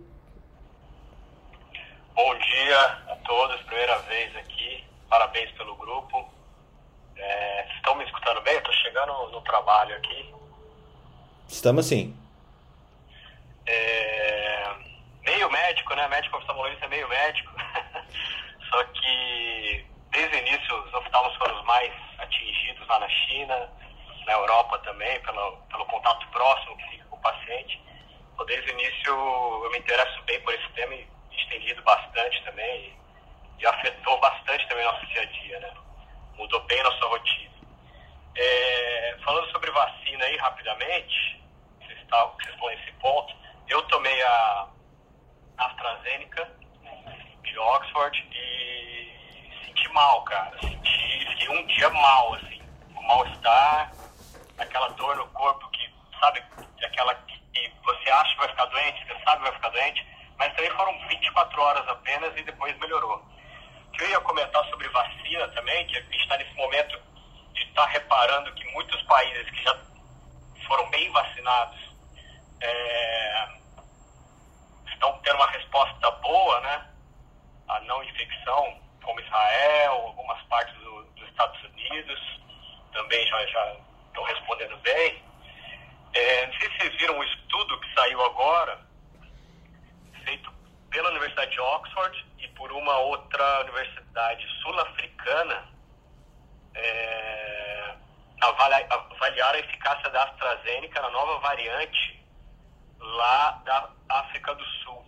Bom dia a todos, primeira vez aqui. Parabéns pelo grupo. É, estão me escutando bem? Estou chegando no trabalho aqui. Estamos sim. É, meio médico, né? Médico oftalmologista é meio médico. Só que desde o início os oftalmos foram os mais atingidos lá na China, na Europa também, pelo, pelo contato próximo que fica com o paciente. Então, desde o início eu me interesso bem por esse tema e lido bastante também e, e afetou bastante também nosso dia a dia, né? Mudou bem nossa rotina. É, falando sobre vacina aí rapidamente, vocês, estão, nesse ponto, eu tomei a AstraZeneca de Oxford e senti mal, cara. Senti, fiquei um dia mal, assim. O mal-estar, aquela dor no corpo que, sabe, aquela que você acha que vai ficar doente, você sabe que vai ficar doente, mas também foram 24 horas apenas e depois melhorou. Que eu ia comentar sobre vacina também, que a gente está nesse momento de estar tá reparando que muitos países que já foram bem vacinados é, estão tendo uma resposta boa, né? A não infecção, como Israel, algumas partes do, dos Estados Unidos, também já, estão respondendo bem. É, não sei se vocês viram um estudo que saiu agora, feito Oxford e por uma outra universidade sul-africana é, avaliar a eficácia da AstraZeneca na nova variante lá da África do Sul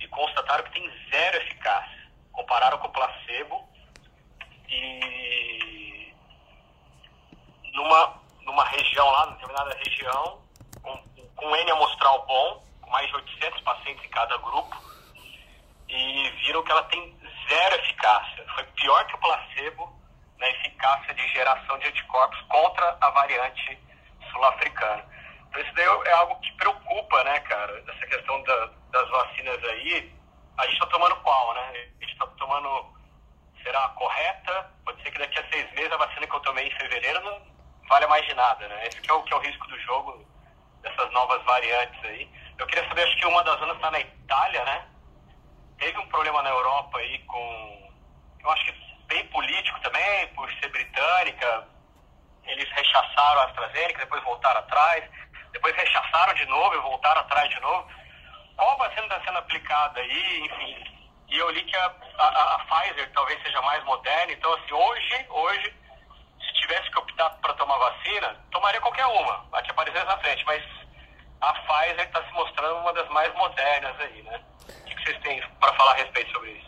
e constataram que tem zero eficácia. Compararam com o placebo e numa, numa região lá, determinada região, com, com N amostral bom, com mais de 800 pacientes em cada grupo, e viram que ela tem zero eficácia. Foi pior que o placebo na eficácia de geração de anticorpos contra a variante sul-africana. Então isso daí é algo que preocupa, né, cara? Essa questão da, das vacinas aí. A gente está tomando qual, né? A gente está tomando, será correta? Pode ser que daqui a seis meses a vacina que eu tomei em fevereiro não valha mais de nada, né? Esse que é o, que é o risco do jogo, dessas novas variantes aí. Eu queria saber, acho que uma das zonas está na Itália, né? Teve um problema na Europa aí com, eu acho que bem político também, por ser britânica. Eles rechaçaram a AstraZeneca, depois voltaram atrás, depois rechaçaram de novo e voltaram atrás de novo. Qual vacina está sendo aplicada aí, enfim. E eu li que a, a, a Pfizer talvez seja mais moderna, então assim, hoje, hoje, se tivesse que optar para tomar vacina, tomaria qualquer uma, a que aparecesse na frente, mas a Pfizer está se mostrando uma das mais modernas aí, né? Vocês têm para falar a respeito sobre isso?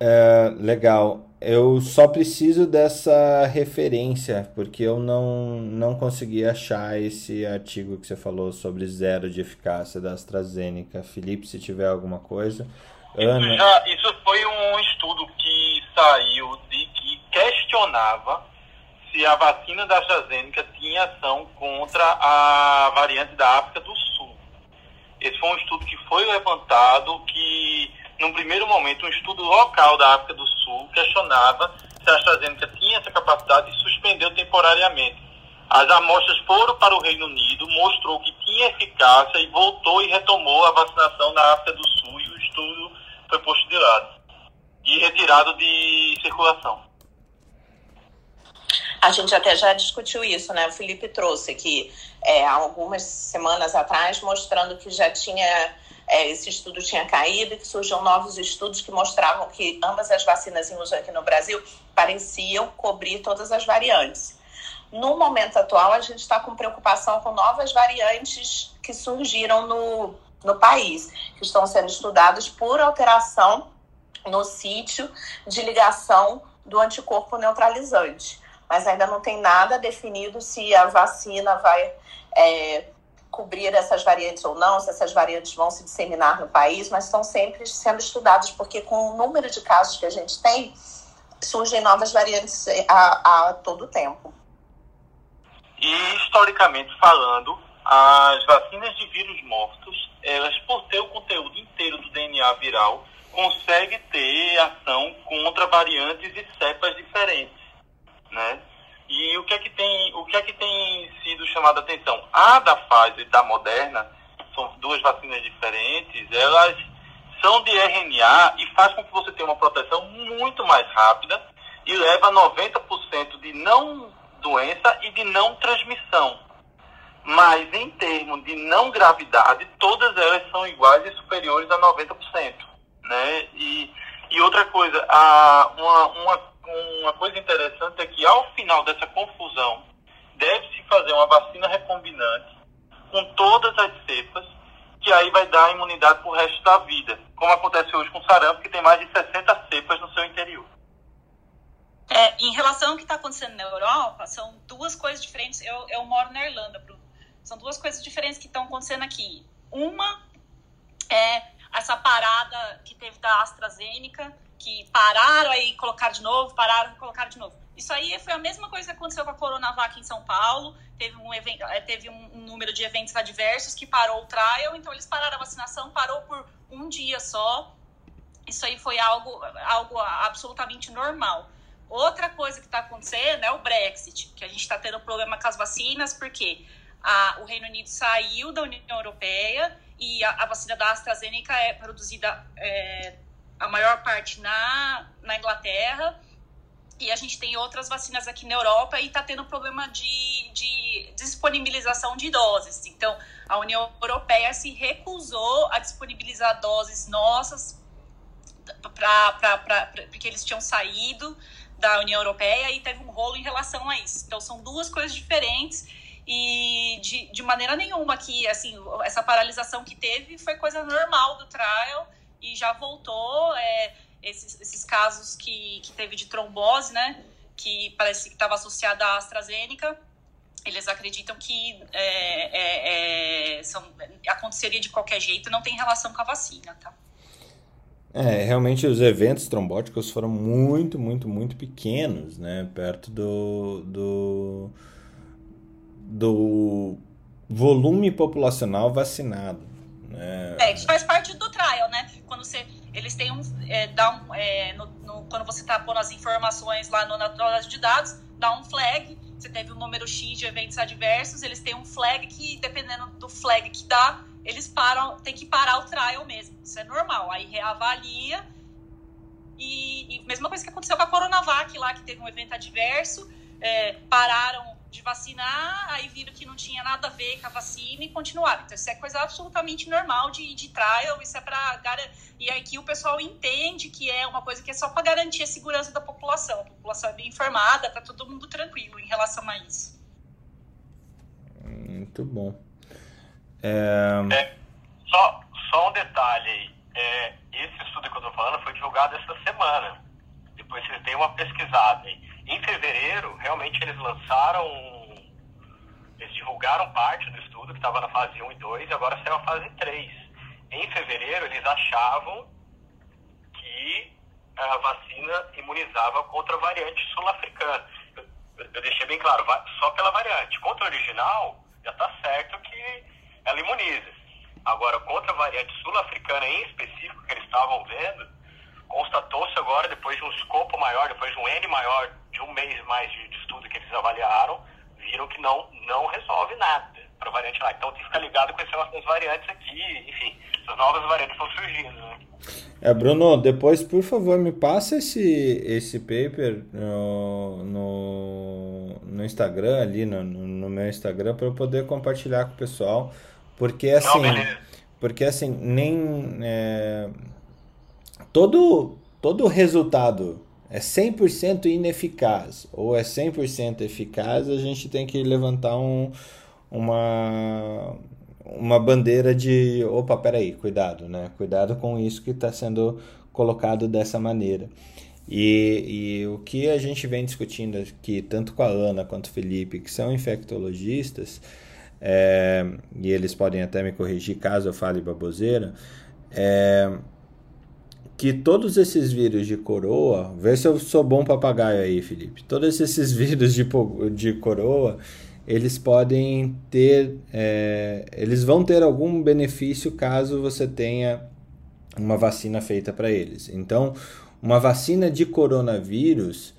É, legal. Eu só preciso dessa referência, porque eu não, não consegui achar esse artigo que você falou sobre zero de eficácia da AstraZeneca. Felipe, se tiver alguma coisa. Ana... Isso, já, isso foi um estudo que saiu de que questionava se a vacina da AstraZeneca tinha ação contra a variante da África do Sul. Esse foi um estudo que foi levantado que num primeiro momento, um estudo local da África do Sul questionava se a AstraZeneca tinha essa capacidade e suspendeu temporariamente. As amostras foram para o Reino Unido, mostrou que tinha eficácia e voltou e retomou a vacinação na África do Sul e o estudo foi posto de lado e retirado de circulação. A gente até já discutiu isso, né? O Felipe trouxe aqui é, algumas semanas atrás, mostrando que já tinha é, esse estudo tinha caído e que surgiam novos estudos que mostravam que ambas as vacinas em uso aqui no Brasil pareciam cobrir todas as variantes. No momento atual, a gente está com preocupação com novas variantes que surgiram no, no país, que estão sendo estudadas por alteração no sítio de ligação do anticorpo neutralizante. Mas ainda não tem nada definido se a vacina vai é, cobrir essas variantes ou não, se essas variantes vão se disseminar no país, mas estão sempre sendo estudados, porque com o número de casos que a gente tem, surgem novas variantes a, a todo tempo. E historicamente falando, as vacinas de vírus mortos, elas por ter o conteúdo inteiro do DNA viral, conseguem ter ação contra variantes e cepas diferentes, né? E o que é que tem, o que é que tem sido chamado a atenção? A da Pfizer e da Moderna, são duas vacinas diferentes, elas são de RNA e faz com que você tenha uma proteção muito mais rápida e leva a 90% de não doença e de não transmissão. Mas em termos de não gravidade, todas elas são iguais e superiores a 90%. Né? E, e outra coisa, a, uma, uma uma coisa interessante é que ao final dessa confusão deve-se fazer uma vacina recombinante com todas as cepas, que aí vai dar imunidade para o resto da vida, como acontece hoje com sarampo, que tem mais de 60 cepas no seu interior. É, em relação ao que está acontecendo na Europa, são duas coisas diferentes. Eu, eu moro na Irlanda, Bruno. São duas coisas diferentes que estão acontecendo aqui. Uma é essa parada que teve da AstraZeneca, que pararam aí colocaram de novo, pararam e colocaram de novo. Isso aí foi a mesma coisa que aconteceu com a Coronavac em São Paulo. Teve um, evento, eh, teve um, um número de eventos adversos que parou o trial, então eles pararam a vacinação, parou por um dia só. Isso aí foi algo, algo absolutamente normal. Outra coisa que está acontecendo é o Brexit, que a gente está tendo problema com as vacinas, porque a, o Reino Unido saiu da União Europeia e a, a vacina da AstraZeneca é produzida é, a maior parte na, na Inglaterra, e a gente tem outras vacinas aqui na Europa e está tendo problema de, de disponibilização de doses. Então, a União Europeia se recusou a disponibilizar doses nossas pra, pra, pra, porque eles tinham saído da União Europeia e teve um rolo em relação a isso. Então são duas coisas diferentes e de, de maneira nenhuma que assim essa paralisação que teve foi coisa normal do trial e já voltou é, esses, esses casos que, que teve de trombose, né? Que parece que estava associada à AstraZeneca. Eles acreditam que é, é, é, são, aconteceria de qualquer jeito, não tem relação com a vacina, tá? É, realmente os eventos trombóticos foram muito, muito, muito pequenos, né? Perto do, do, do volume populacional vacinado. Né? É, que faz parte do trial, né? Eles têm um, é, dá um é, no, no, quando você está pondo as informações lá no, na base de dados, dá um flag, você teve um número X de eventos adversos, eles têm um flag que, dependendo do flag que dá, eles param, tem que parar o trial mesmo. Isso é normal. Aí reavalia. E, e mesma coisa que aconteceu com a Coronavac lá, que teve um evento adverso, é, pararam de vacinar, aí viram que não tinha nada a ver com a vacina e continuaram. Então, isso é coisa absolutamente normal de, de trial, isso é para E aqui o pessoal entende que é uma coisa que é só para garantir a segurança da população. A população é bem informada, tá todo mundo tranquilo em relação a isso. Muito bom. É... É, só, só um detalhe aí. É, esse estudo que eu estou falando foi divulgado essa semana. Depois vocês deem uma pesquisada aí. Em fevereiro, realmente eles lançaram. Eles divulgaram parte do estudo que estava na fase 1 e 2 e agora saiu a fase 3. Em fevereiro, eles achavam que a vacina imunizava contra a variante sul-africana. Eu, eu, deixei bem claro, só pela variante. Contra a original, já está certo que ela imuniza. Agora, contra a variante sul-africana em específico, que eles estavam vendo, constatou-se agora, depois de um escopo maior, depois de um N maior, de um mês mais de, de estudo que eles avaliaram, viram que não, não resolve nada para a variante lá. Então tem que ficar ligado com essas variantes aqui, enfim, essas novas variantes estão surgindo, né? É, Bruno, depois, por favor, me passa esse, esse paper no, no, no Instagram, ali no, no meu Instagram, para eu poder compartilhar com o pessoal. Porque assim, Não, porque assim, nem é, todo todo resultado é 100% ineficaz ou é 100% eficaz, a gente tem que levantar um, uma uma bandeira de, opa, peraí, cuidado, né? Cuidado com isso que está sendo colocado dessa maneira. E, e, o que a gente vem discutindo aqui, tanto com a Ana quanto o Felipe, que são infectologistas, é, e eles podem até me corrigir caso eu fale baboseira, é, que todos esses vírus de coroa, vê se eu sou bom papagaio aí, Felipe, todos esses vírus de, de coroa, eles podem ter, é, eles vão ter algum benefício caso você tenha uma vacina feita para eles. Então, uma vacina de coronavírus,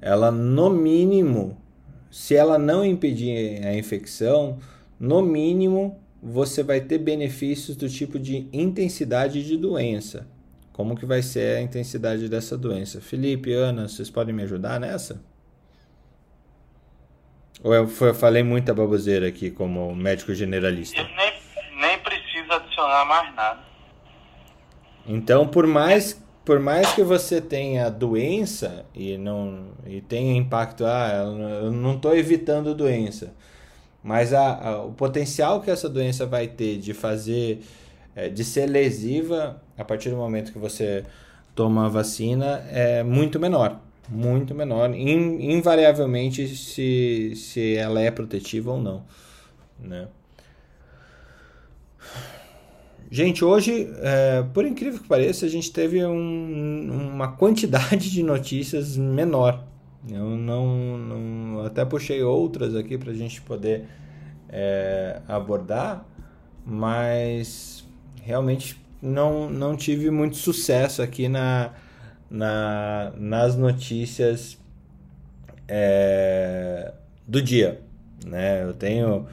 ela no mínimo, se ela não impedir a infecção, no mínimo, você vai ter benefícios do tipo de intensidade de doença. Como que vai ser a intensidade dessa doença? Felipe, Ana, vocês podem me ajudar nessa? Ou eu, eu falei muita baboseira aqui como médico generalista? Nem, nem precisa adicionar mais nada. Então, por mais por mais que você tenha doença e não e tenha impacto, ah, eu não estou evitando doença, mas a, a, o potencial que essa doença vai ter de fazer, é, de ser lesiva a partir do momento que você toma a vacina é muito menor. Muito menor, in, invariavelmente, se, se ela é protetiva ou não. Né? Gente, hoje, é, por incrível que pareça, a gente teve um, uma quantidade de notícias menor eu não, não até puxei outras aqui para a gente poder é, abordar, mas realmente não, não tive muito sucesso aqui na, na, nas notícias é, do dia. Né? Eu tenho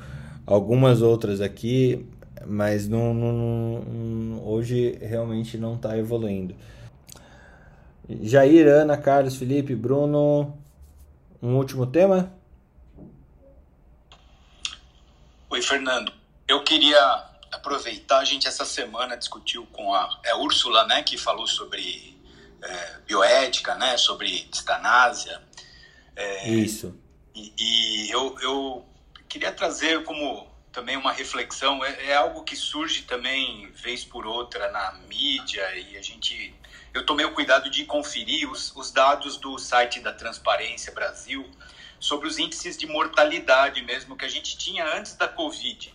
algumas outras aqui, mas não, não, não hoje realmente não está evoluindo. Jair, Ana, Carlos, Felipe, Bruno, um último tema? Oi, Fernando. Eu queria aproveitar, a gente essa semana discutiu com a é Úrsula, né, que falou sobre é, bioética, né, sobre distanásia. É, Isso. E, e eu, eu queria trazer como também uma reflexão, é, é, algo que surge também vez por outra na mídia e a gente eu tomei o cuidado de conferir os, os dados do site da Transparência Brasil sobre os índices de mortalidade mesmo que a gente tinha antes da Covid.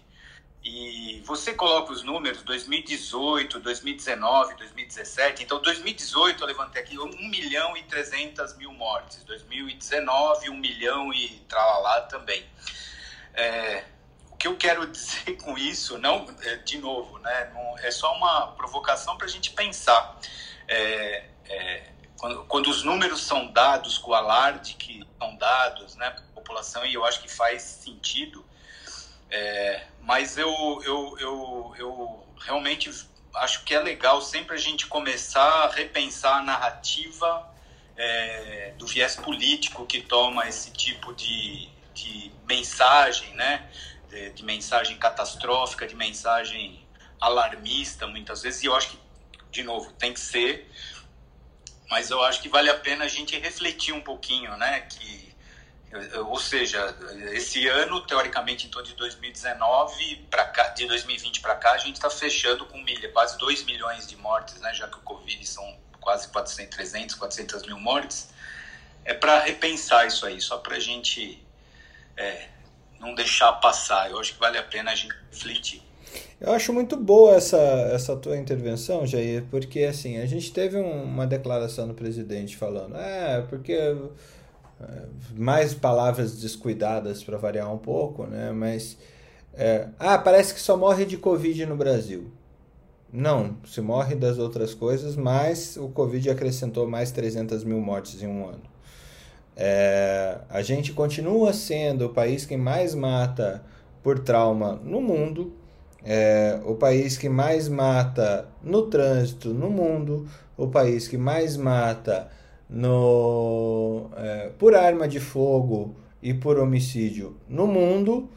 E você coloca os números 2018, 2019, 2017. Então, 2018 eu levantei aqui 1 milhão e 300 mil mortes. 2019, 1 milhão e tralalá também. É, o que eu quero dizer com isso, não, é, de novo, né, não, é só uma provocação para a gente pensar. É, é, quando, quando, os números são dados com o alarde que são dados né, para a população, e eu acho que faz sentido, é, mas eu, eu, eu, eu realmente acho que é legal sempre a gente começar a repensar a narrativa é, do viés político que toma esse tipo de, de mensagem, né? De, de, mensagem catastrófica, de mensagem alarmista, muitas vezes. E eu acho que, de novo, tem que ser, mas eu acho que vale a pena a gente refletir um pouquinho, né? Que ou seja, esse ano, teoricamente, então de 2019 para cá, de 2020 para cá, a gente está fechando com milha, quase 2 milhões de mortes, né? Já que o Covid são quase 400, 300, 400 mil mortes. É para repensar isso aí, só para a gente é, não deixar passar. Eu acho que vale a pena a gente refletir. Eu acho muito boa essa, essa tua intervenção, Jair, porque assim, a gente teve um, uma declaração do presidente falando, é, porque mais palavras descuidadas para variar um pouco, né? Mas é, ah, parece que só morre de Covid no Brasil. Não, se morre das outras coisas, mas o Covid acrescentou mais 300 mil mortes em um ano. É, a gente continua sendo o país que mais mata por trauma no mundo, é, o país que mais mata no trânsito no mundo, o país que mais mata no, é, por arma de fogo e por homicídio no mundo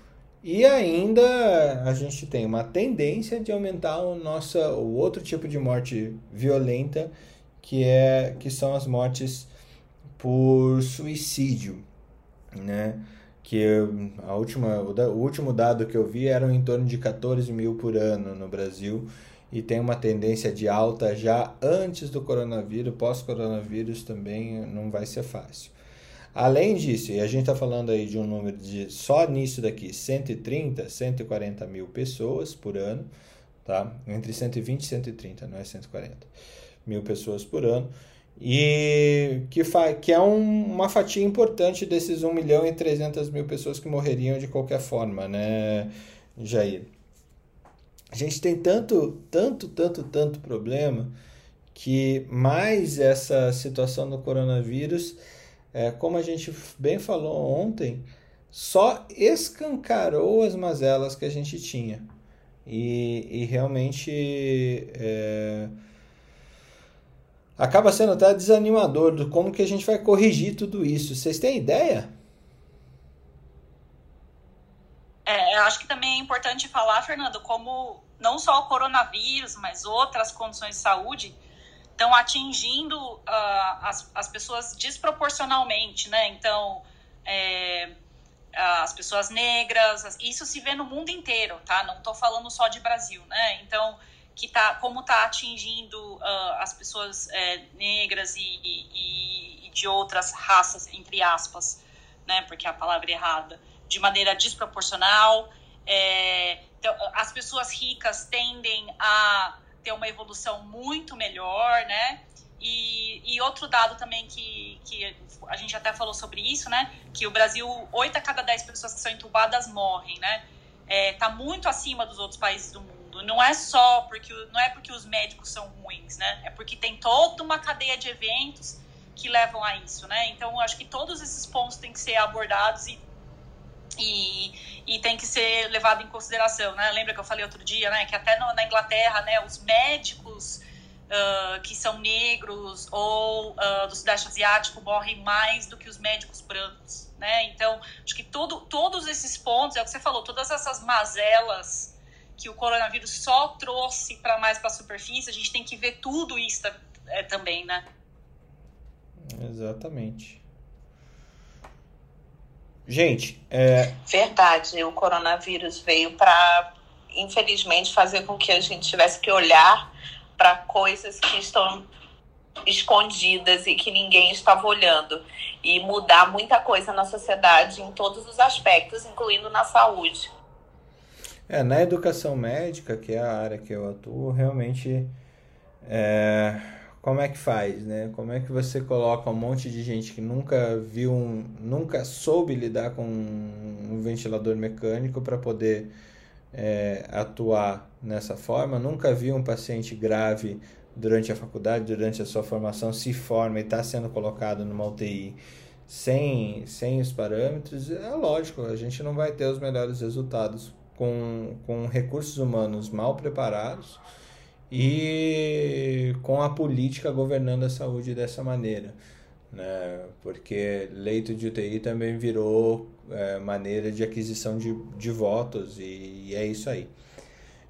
e ainda a gente tem uma tendência de aumentar o nosso o outro tipo de morte violenta que é que são as mortes por suicídio né? Que a última o último dado que eu vi eram em torno de 14 mil por ano no Brasil e tem uma tendência de alta já antes do coronavírus, pós-coronavírus também não vai ser fácil. Além disso, e a gente está falando aí de um número de só nisso daqui, 130, 140 mil pessoas por ano, tá? Entre 120 e 130, não é 140 mil pessoas por ano, e que, que é um, uma fatia importante desses 1 milhão e 300 mil pessoas que morreriam de qualquer forma, né, Jair? A gente tem tanto, tanto, tanto, tanto problema que mais essa situação do coronavírus, é, como a gente bem falou ontem, só escancarou as mazelas que a gente tinha. E, e realmente é, acaba sendo até desanimador do como que a gente vai corrigir tudo isso. Vocês têm ideia? É, eu acho que também é importante falar, Fernando, como não só o coronavírus, mas outras condições de saúde estão atingindo uh, as, as pessoas desproporcionalmente, né? Então, é, as pessoas negras, isso se vê no mundo inteiro, tá? Não estou falando só de Brasil, né? Então, que tá, como está atingindo uh, as pessoas é, negras e, e, e, de outras raças, entre aspas, né? Porque é a palavra é errada de maneira desproporcional. É, então, as pessoas ricas tendem a ter uma evolução muito melhor, né? E, e, outro dado também que, que a gente até falou sobre isso, né? Que o Brasil, 8 a cada 10 pessoas que são entubadas morrem, né? É, tá muito acima dos outros países do mundo. Não é só porque não é porque os médicos são ruins, né? É porque tem toda uma cadeia de eventos que levam a isso, né? Então, acho que todos esses pontos têm que ser abordados e e, e tem que ser levado em consideração, né? Lembra que eu falei outro dia, né? Que até no, na Inglaterra, né? Os médicos uh, que são negros ou uh, do Sudeste Asiático morrem mais do que os médicos brancos, né? Então, acho que todo, todos esses pontos, é o que você falou, todas essas mazelas que o coronavírus só trouxe para mais para a superfície, a gente tem que ver tudo isso é, também, né? Exatamente. Gente, é... verdade, o coronavírus veio para, infelizmente, fazer com que a gente tivesse que olhar para coisas que estão escondidas e que ninguém estava olhando e mudar muita coisa na sociedade em todos os aspectos, incluindo na saúde. É, na educação médica, que é a área que eu atuo, realmente é, como é que faz, né? Como é que você coloca um monte de gente que nunca viu, um, nunca soube lidar com um ventilador mecânico para poder é, atuar nessa forma, nunca viu um paciente grave durante a faculdade, durante a sua formação, se forma e está sendo colocado numa UTI sem, sem os parâmetros, é lógico, a gente não vai ter os melhores resultados com, com recursos humanos mal preparados e com a política governando a saúde dessa maneira. Né? Porque leito de UTI também virou é, maneira de aquisição de, de votos e, e é isso aí.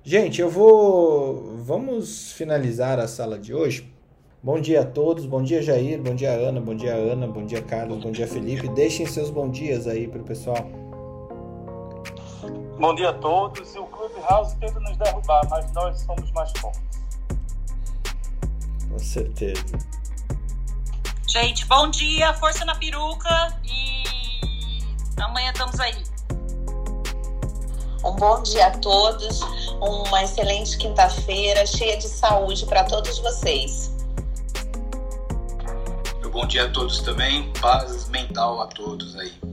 Gente, eu vou. Vamos finalizar a sala de hoje. Bom dia a todos, bom dia Jair, bom dia Ana, bom dia Ana, bom dia Carlos, bom dia Felipe. Deixem seus bom dias aí para o pessoal. Bom dia a todos. O Clubhouse tenta nos derrubar, mas nós somos mais fortes. Com certeza. Gente, bom dia, força na peruca e amanhã estamos aí. Um bom dia a todos, uma excelente quinta-feira, cheia de saúde para todos vocês. bom dia a todos também, paz mental a todos aí.